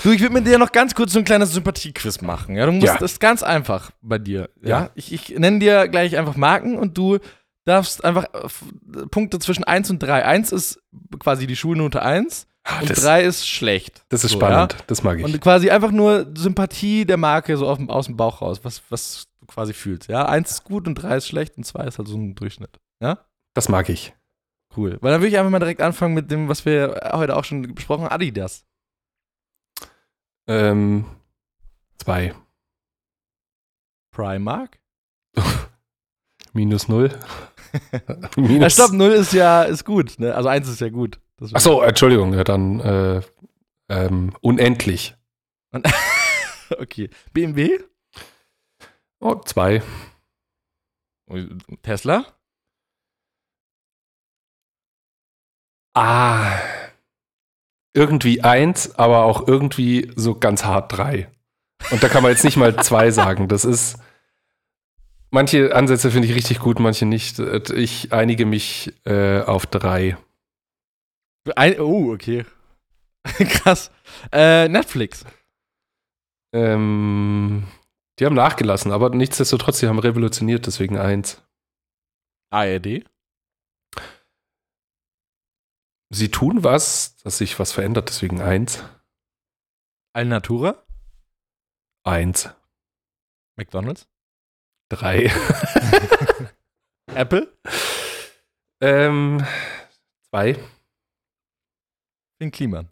Du, ich würde mit dir noch ganz kurz so ein kleines Sympathiequiz machen. Ja, du musst, Ja. das ist ganz einfach bei dir. Ja, Ja. ich, ich nenne dir gleich einfach Marken und du darfst einfach äh, Punkte zwischen 1 und 3. 1 ist quasi die Schulnote 1 und das, 3 ist schlecht. das ist So, spannend, das mag Ja? ich. Und quasi einfach nur Sympathie der Marke so aus dem, aus dem Bauch raus, was, was du quasi fühlst. Ja, 1 ist gut und 3 ist schlecht und 2 ist halt so ein Durchschnitt. Das mag ich. Cool. Weil dann würde ich einfach mal direkt anfangen mit dem, was wir heute auch schon besprochen haben, Adidas. Ähm, zwei. Primark? Minus null. Ja, Minus. stopp, 0 ist ja ist gut. Ne? Also 1 ist ja gut. Das Ach so, Entschuldigung, ja, dann äh, ähm, unendlich. Okay. BMW? Oh, zwei. Tesla? Ah. Irgendwie eins, aber auch irgendwie so ganz hart drei. Und da kann man jetzt nicht mal zwei sagen. Das ist. Manche Ansätze finde ich richtig gut, manche nicht. Ich einige mich äh, auf drei. Ein, oh, okay. Krass. Äh, Netflix. Ähm, die haben nachgelassen, aber nichtsdestotrotz, die haben revolutioniert, deswegen eins. ARD. Sie tun was, dass sich was verändert, deswegen eins. Alnatura. Eins. McDonalds. Drei. Apple? Ähm, zwei. Finn Kliman.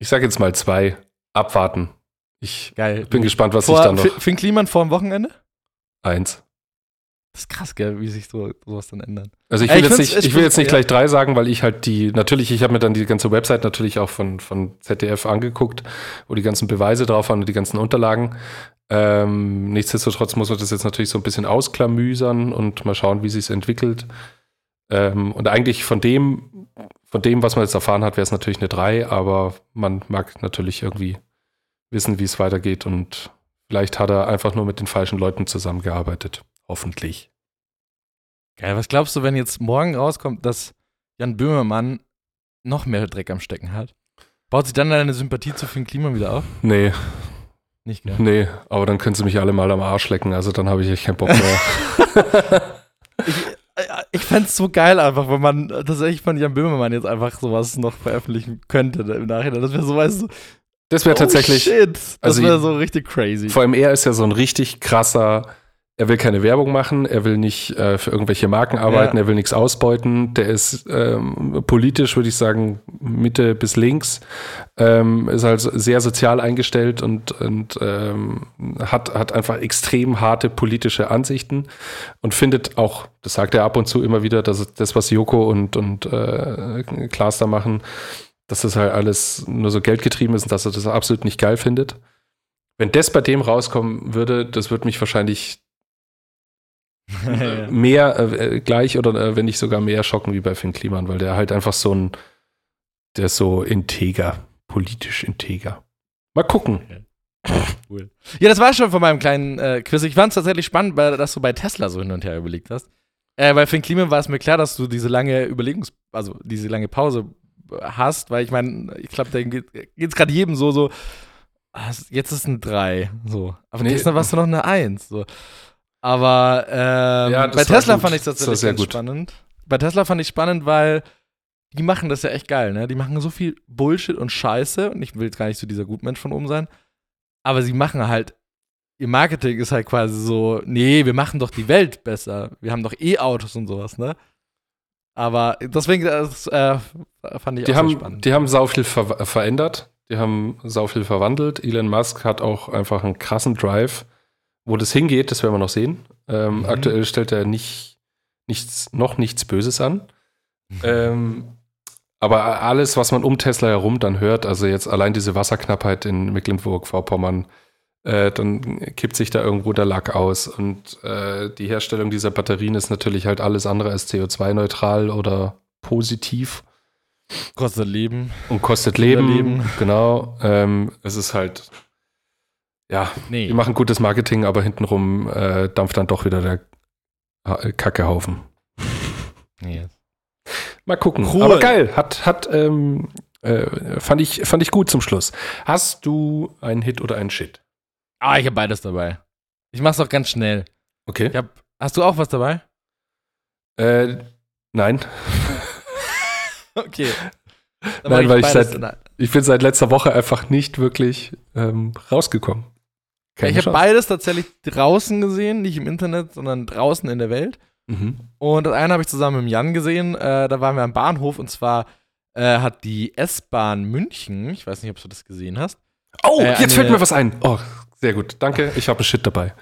Ich sage jetzt mal zwei. Abwarten. Ich Geil. bin gespannt, was Vor, sich da noch. Finn Kliman vor dem Wochenende? Eins. Das ist krass, gell, wie sich so, sowas dann ändert. Also ich will, ich jetzt nicht, ich will jetzt nicht ja. gleich drei sagen, weil ich halt die, natürlich, ich habe mir dann die ganze Website natürlich auch von, von ZDF angeguckt, wo die ganzen Beweise drauf waren und die ganzen Unterlagen. Ähm, nichtsdestotrotz muss man das jetzt natürlich so ein bisschen ausklamüsern und mal schauen, wie sich es entwickelt. Ähm, und eigentlich von dem, von dem, was man jetzt erfahren hat, wäre es natürlich eine drei, aber man mag natürlich irgendwie wissen, wie es weitergeht und vielleicht hat er einfach nur mit den falschen Leuten zusammengearbeitet. Hoffentlich. Geil, was glaubst du, wenn jetzt morgen rauskommt, dass Jan Böhmermann noch mehr Dreck am Stecken hat? Baut sich dann deine Sympathie zu Finn Kliman wieder auf? Nee, Nicht, gell? Nee, aber dann können sie mich alle mal am Arsch lecken, also dann habe ich echt keinen Bock mehr. Ich, äh, ich fände es so geil einfach, wenn man tatsächlich von Jan Böhmermann jetzt einfach sowas noch veröffentlichen könnte im Nachhinein. Das wäre so, weißt du, Das wäre tatsächlich, oh shit, das also wäre so richtig crazy. vor allem er ist ja so ein richtig krasser, er will keine Werbung machen, er will nicht äh, für irgendwelche Marken arbeiten, Ja. er will nichts ausbeuten, der ist ähm, politisch, würde ich sagen, Mitte bis links, ähm, ist halt sehr sozial eingestellt und, und ähm, hat, hat einfach extrem harte politische Ansichten und findet auch, das sagt er ab und zu immer wieder, dass das, was Joko und, und äh, Klaas da machen, dass das halt alles nur so geldgetrieben ist und dass er das absolut nicht geil findet. Wenn das bei dem rauskommen würde, das würde mich wahrscheinlich. mehr äh, gleich oder äh, wenn nicht sogar mehr schocken wie bei Finn Kliman, weil der halt einfach so ein, der ist so integer, politisch integer. Mal gucken. Cool. Ja, das war schon von meinem kleinen äh, Quiz. Ich fand es tatsächlich spannend, weil, dass du bei Tesla so hin und her überlegt hast. Äh, bei Finn Kliman war es mir klar, dass du diese lange Überlegungs-, also diese lange Pause äh, hast, weil ich meine, ich glaube, da geht es gerade jedem so, so, ah, jetzt ist ein 3, so. Aber Nee. Tesla warst du noch eine 1, so. Aber ähm, Ja, bei Tesla gut. fand ich es tatsächlich sehr ganz gut. spannend. Bei Tesla fand ich spannend, weil die machen das ja echt geil, ne? Die machen so viel Bullshit und Scheiße und ich will jetzt gar nicht so dieser Gutmensch von oben sein, aber sie machen halt, ihr Marketing ist halt quasi so, nee, wir machen doch die Welt besser. Wir haben doch E-Autos und sowas, ne? Aber deswegen, das äh, fand ich Die auch haben, spannend. die haben sau viel ver verändert, die haben sau viel verwandelt. Elon Musk hat auch einfach einen krassen Drive. Wo das hingeht, das werden wir noch sehen. Ähm, Mhm. Aktuell stellt er nicht, nichts, noch nichts Böses an. Ähm, aber alles, was man um Tesla herum dann hört, also jetzt allein diese Wasserknappheit in Mecklenburg-Vorpommern, äh, dann kippt sich da irgendwo der Lack aus. Und äh, die Herstellung dieser Batterien ist natürlich halt alles andere als CO2-neutral oder positiv Kostet Leben. und kostet Leben. Kinderleben. Genau. Ähm, es ist halt, ja, Nee. die machen gutes Marketing, aber hintenrum äh, dampft dann doch wieder der Ha- Kackehaufen. nee. Mal gucken. Cool. Aber geil, hat, hat, ähm, äh, fand, ich, fand ich gut zum Schluss. Hast du einen Hit oder einen Shit? Ah, ich habe beides dabei. Ich mach's auch ganz schnell. Okay. Hab, hast du auch was dabei? Äh, nein. Okay. Dann Nein, weil ich seit-. Ich bin seit letzter Woche einfach nicht wirklich ähm, rausgekommen. Keine ich habe beides tatsächlich draußen gesehen, nicht im Internet, sondern draußen in der Welt. Mhm. Und das eine habe ich zusammen mit Jan gesehen. Äh, da waren wir am Bahnhof und zwar äh, hat die S-Bahn München, ich weiß nicht, ob du das gesehen hast, Oh, Äh, jetzt fällt mir was ein. Oh, sehr gut. Danke. Ich habe einen Shit dabei.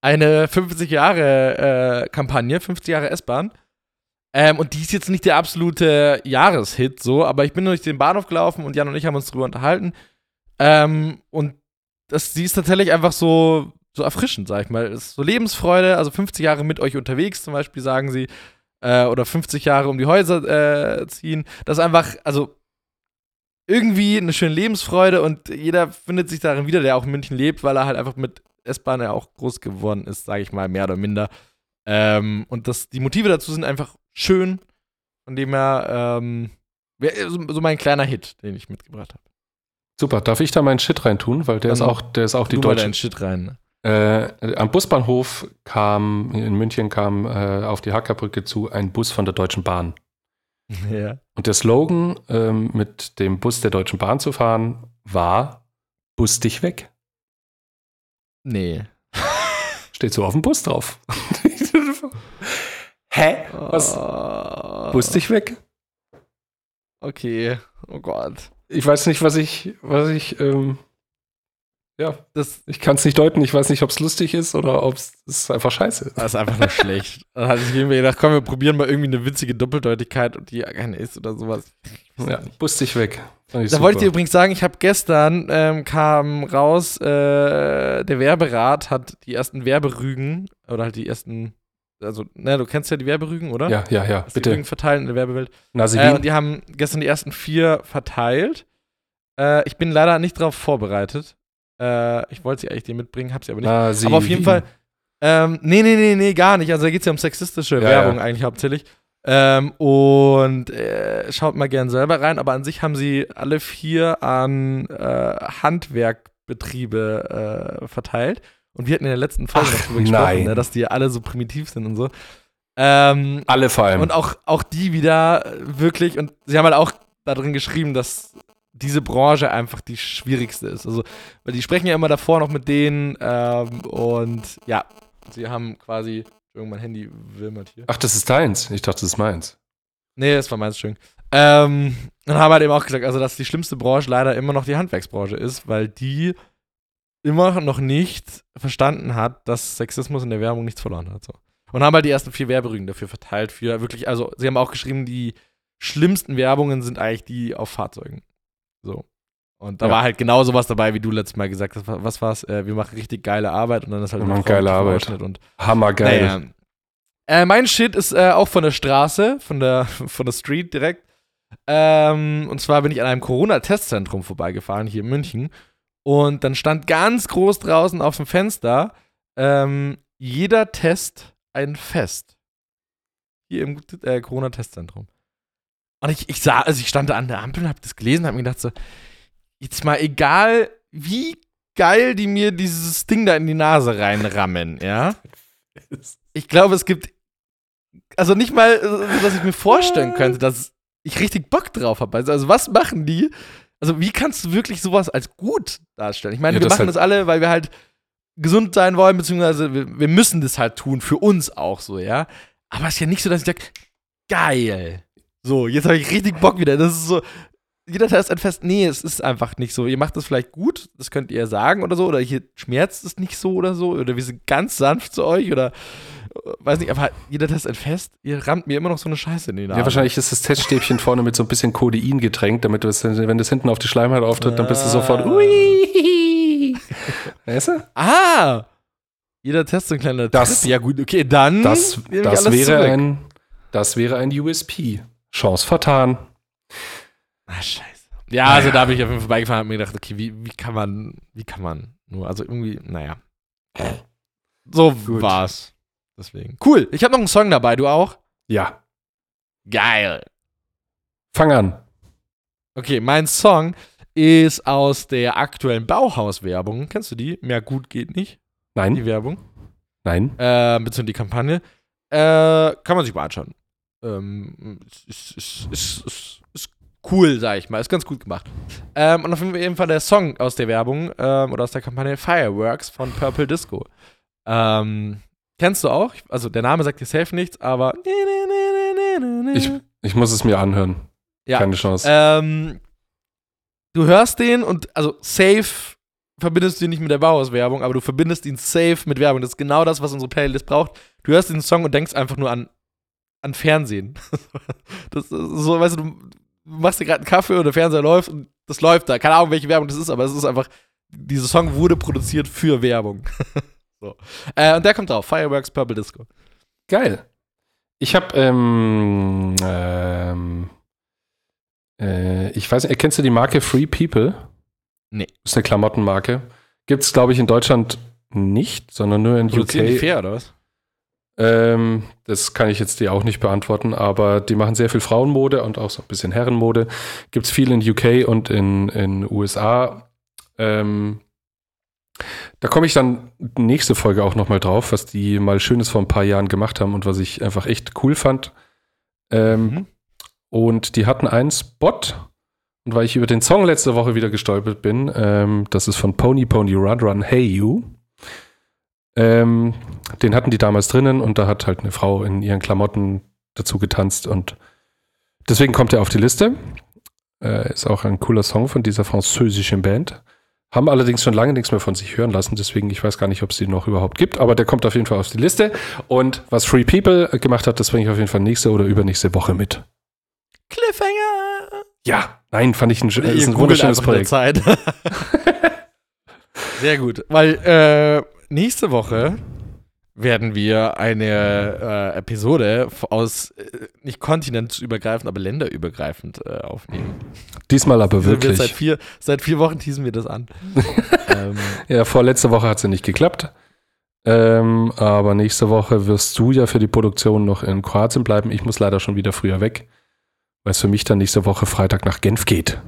eine 50 Jahre äh, Kampagne, 50 Jahre S-Bahn. Ähm, und die ist jetzt nicht der absolute Jahreshit, so, aber ich bin durch den Bahnhof gelaufen und Jan und ich haben uns drüber unterhalten. Ähm, und das, die ist tatsächlich einfach so, so erfrischend, sag ich mal. Ist so Lebensfreude, also 50 Jahre mit euch unterwegs, zum Beispiel, sagen sie. Äh, oder 50 Jahre um die Häuser äh, ziehen. Das ist einfach, also irgendwie eine schöne Lebensfreude und jeder findet sich darin wieder, der auch in München lebt, weil er halt einfach mit S-Bahn ja auch groß geworden ist, sage ich mal, mehr oder minder. Ähm, und das, die Motive dazu sind einfach schön, von dem her, ähm, so, so mein kleiner Hit, den ich mitgebracht habe. Super. Darf ich da meinen Shit reintun? Weil der ist auch, der ist auch die Du mal deutsche. deinen Shit rein. Äh, am Busbahnhof kam, in München kam äh, auf die Hackerbrücke zu ein Bus von der Deutschen Bahn. ja. Und der Slogan, ähm, mit dem Bus der Deutschen Bahn zu fahren, war Bus dich weg. Nee. Steht so auf dem Bus drauf. Hä? Was? Oh, Bus dich weg? Okay. Oh Gott. Ich weiß nicht, was ich, was ich, ähm, ja, Das, ich kann es nicht deuten. Ich weiß nicht, ob es lustig ist oder ob es einfach scheiße ist. das ist einfach nur schlecht. Dann hatte ich irgendwie gedacht, komm, wir probieren mal irgendwie eine witzige Doppeldeutigkeit und die keine ist oder sowas. Ja, Bus dich weg. Da super. wollte ich dir übrigens sagen, ich habe gestern ähm, kam raus, äh, der Werberat hat die ersten Werberügen oder halt die ersten, also, ne, du kennst ja die Werberügen, oder? Ja, ja, ja, die bitte. Rügen verteilt in der Werbewelt. Äh, Nasilin. und die haben gestern die ersten vier verteilt. Äh, ich bin leider nicht darauf vorbereitet. Äh, ich wollte sie eigentlich dir mitbringen, habe sie aber nicht. Nasilin. Aber auf jeden Fall, ähm, nee, nee, nee, nee, gar nicht. Also da geht es ja um sexistische Ja, Werbung ja. eigentlich hauptsächlich. Ähm, und äh, schaut mal gern selber rein, aber an sich haben sie alle vier an äh, Handwerkbetriebe äh, verteilt. Und wir hatten in der letzten Folge Ach, noch drüber gesprochen, ne, dass die alle so primitiv sind und so. Ähm, Alle vor allem. und auch, auch die wieder wirklich, und sie haben halt auch da drin geschrieben, dass diese Branche einfach die schwierigste ist. Also, weil die sprechen ja immer davor noch mit denen ähm, und ja, sie haben quasi. Mein Handy wimmert hier. Ach, das ist deins. Ich dachte, das ist meins. Nee, das war meins, Entschuldigung. Ähm, und haben halt eben auch gesagt, also, dass die schlimmste Branche leider immer noch die Handwerksbranche ist, weil die immer noch nicht verstanden hat, dass Sexismus in der Werbung nichts verloren hat. So. Und haben halt die ersten vier Werberügen dafür verteilt. Für wirklich, also, sie haben auch geschrieben, die schlimmsten Werbungen sind eigentlich die auf Fahrzeugen. So. Und da Ja. war halt genau sowas dabei, wie du letztes Mal gesagt hast. Was war's? Äh, wir machen richtig geile Arbeit und dann ist halt Wir machen geile Arbeit. Und Hammergeil. naja. Äh, mein Shit ist äh, auch von der Straße, von der, von der Street direkt. Ähm, und zwar bin ich an einem Corona-Testzentrum vorbeigefahren, hier in München. Und dann stand ganz groß draußen auf dem Fenster: ähm, jeder Test ein Fest. Hier im äh, Corona-Testzentrum. Und ich, ich sah, also ich stand da an der Ampel und hab das gelesen und hab mir gedacht, so, jetzt mal egal, wie geil die mir dieses Ding da in die Nase reinrammen, ja ich glaube, es gibt, also nicht mal, so, dass ich mir vorstellen könnte, dass ich richtig Bock drauf habe. Also, also was machen die? Also wie kannst du wirklich sowas als gut darstellen? Ich meine, Ja, wir das machen halt- das alle, weil wir halt gesund sein wollen, beziehungsweise wir, wir müssen das halt tun, für uns auch so, ja. Aber es ist ja nicht so, dass ich sage, geil. So, jetzt habe ich richtig Bock wieder. Das ist so, jeder Test ein Fest. Nee, es ist einfach nicht so. Ihr macht das vielleicht gut, das könnt ihr sagen oder so, oder hier schmerzt es nicht so oder so, oder wir sind ganz sanft zu euch oder weiß nicht, aber jeder Test ein Fest, ihr rammt mir immer noch so eine Scheiße in die Nase. Ja, wahrscheinlich ist das Teststäbchen vorne mit so ein bisschen Codein getränkt, damit du es, wenn das hinten auf die Schleimhaut auftritt, dann bist du sofort, Ah. ui. Weißt du? Ah! Jeder Test so ein kleiner Das- Trip. Ja, gut, okay, dann. Das, das, wäre zurück. ein, das wäre ein USP. Chance vertan. Ah, scheiße. Ja, also da bin ich auf jeden Fall vorbeigefahren und hab mir gedacht, okay, wie, wie kann man, wie kann man nur, also irgendwie, naja. So Gut. war's. Deswegen. Cool, ich habe noch einen Song dabei, du auch? Ja. Geil. Fang an. Okay, mein Song ist aus der aktuellen Bauhaus-Werbung. Kennst du die? Mehr gut geht nicht, Nein. die Werbung. Nein. äh, beziehungsweise die Kampagne. Äh, kann man sich mal anschauen. Ähm, ist, ist, ist, ist, ist cool, sag ich mal. Ist ganz gut gemacht. Ähm, und auf jeden Fall der Song aus der Werbung ähm, oder aus der Kampagne Fireworks von Purple Disco. Ähm, kennst du auch? Also der Name sagt dir safe nichts, aber. Ich, ich muss es mir anhören. Ja. Keine Chance. Ähm, du hörst den und also safe verbindest du ihn nicht mit der Bauhaus-Werbung, aber du verbindest ihn safe mit Werbung. Das ist genau das, was unsere Playlist braucht. Du hörst den Song und denkst einfach nur an, an Fernsehen. das ist so, weißt du, du machst dir gerade einen Kaffee und der Fernseher läuft und das läuft da. Keine Ahnung, welche Werbung das ist, aber es ist einfach, dieser Song wurde produziert für Werbung. so. Äh, und der kommt drauf, Fireworks Purple Disco. Geil. Ich habe, ähm, ähm, äh, ich weiß nicht, kennst du die Marke Free People? Nee. Das ist eine Klamottenmarke. Gibt es, glaube ich, in Deutschland nicht, sondern nur in Produzieren die UK. fair, oder was? Ähm, das kann ich jetzt dir auch nicht beantworten, aber die machen sehr viel Frauenmode und auch so ein bisschen Herrenmode. Gibt es viel in UK und in in USA. Ähm, da komme ich dann nächste Folge auch noch mal drauf, was die mal Schönes vor ein paar Jahren gemacht haben und was ich einfach echt cool fand. Ähm, Mhm. Und die hatten einen Spot Und weil ich über den Song letzte Woche wieder gestolpert bin, ähm, das ist von Pony Pony Run Run Hey You. Ähm, den hatten die damals drinnen und da hat halt eine Frau in ihren Klamotten dazu getanzt und deswegen kommt er auf die Liste. Äh, ist auch ein cooler Song von dieser französischen Band. Haben allerdings schon lange nichts mehr von sich hören lassen, deswegen ich weiß gar nicht, ob es die noch überhaupt gibt, aber der kommt auf jeden Fall auf die Liste. Und was Free People gemacht hat, das bringe ich auf jeden Fall nächste oder übernächste Woche mit. Cliffhanger! Ja, nein, fand ich ein, Ihr ist ein wunderschönes Projekt. Sehr gut, weil äh, nächste Woche werden wir eine äh, Episode aus äh, nicht kontinentsübergreifend, aber länderübergreifend äh, aufnehmen. Diesmal aber Wir seit wirklich. vier, seit vier Wochen teasen wir das an. ähm, Ja, vorletzte Woche hat es ja nicht geklappt. Ähm, aber nächste Woche wirst du ja für die Produktion noch in Kroatien bleiben. Ich muss leider schon wieder früher weg, weil es für mich dann nächste Woche Freitag nach Genf geht.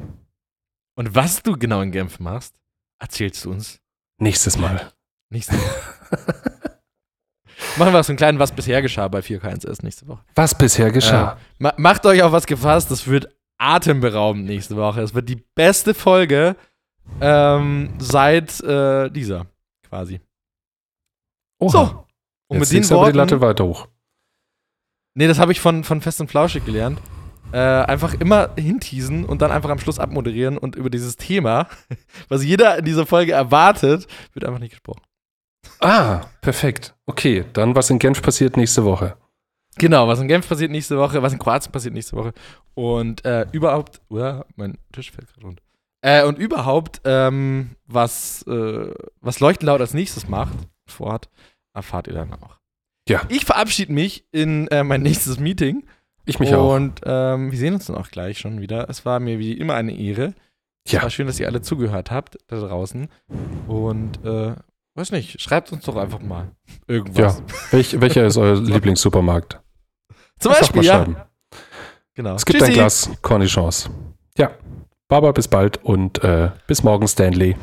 und was du genau in Genf machst, erzählst du uns Nächstes Mal. nächste Woche. Machen wir so einen kleinen Was bisher geschah bei 4K1S nächste Woche. Was bisher geschah. Ma macht euch auf was gefasst, das wird atemberaubend nächste Woche. Es wird die beste Folge ähm, seit äh, dieser, quasi. Oha. So. Und Jetzt mit den aber die Latte Worten. weiter hoch. Nee, das habe ich von, von Fest und Flauschig gelernt. Äh, einfach immer hinteasen und dann einfach am Schluss abmoderieren und über dieses Thema, was jeder in dieser Folge erwartet, wird einfach nicht gesprochen. Ah, perfekt. Okay, dann was in Genf passiert nächste Woche. Genau, was in Genf passiert nächste Woche, was in Kroatien passiert nächste Woche. Und äh, überhaupt, uah, mein Tisch fällt gerade runter. Äh, und überhaupt, ähm, was, äh, was Leuchtenlaut als nächstes macht, vorhat, erfahrt ihr dann auch. Ja. Ich verabschiede mich in äh, mein nächstes Meeting. Ich mich auch. und ähm, wir sehen uns dann auch gleich schon wieder. Es war mir wie immer eine Ehre. Es Ja. war schön, dass ihr alle zugehört habt da draußen. Und äh, weiß nicht, schreibt uns doch einfach mal irgendwas. Welch, welcher ist euer Lieblingssupermarkt? Zum Einfach Beispiel, ja. Genau. Es gibt Tschüssi. ein Glas Cornichons. Ja. Baba, bis bald und äh, bis morgen, Stanley.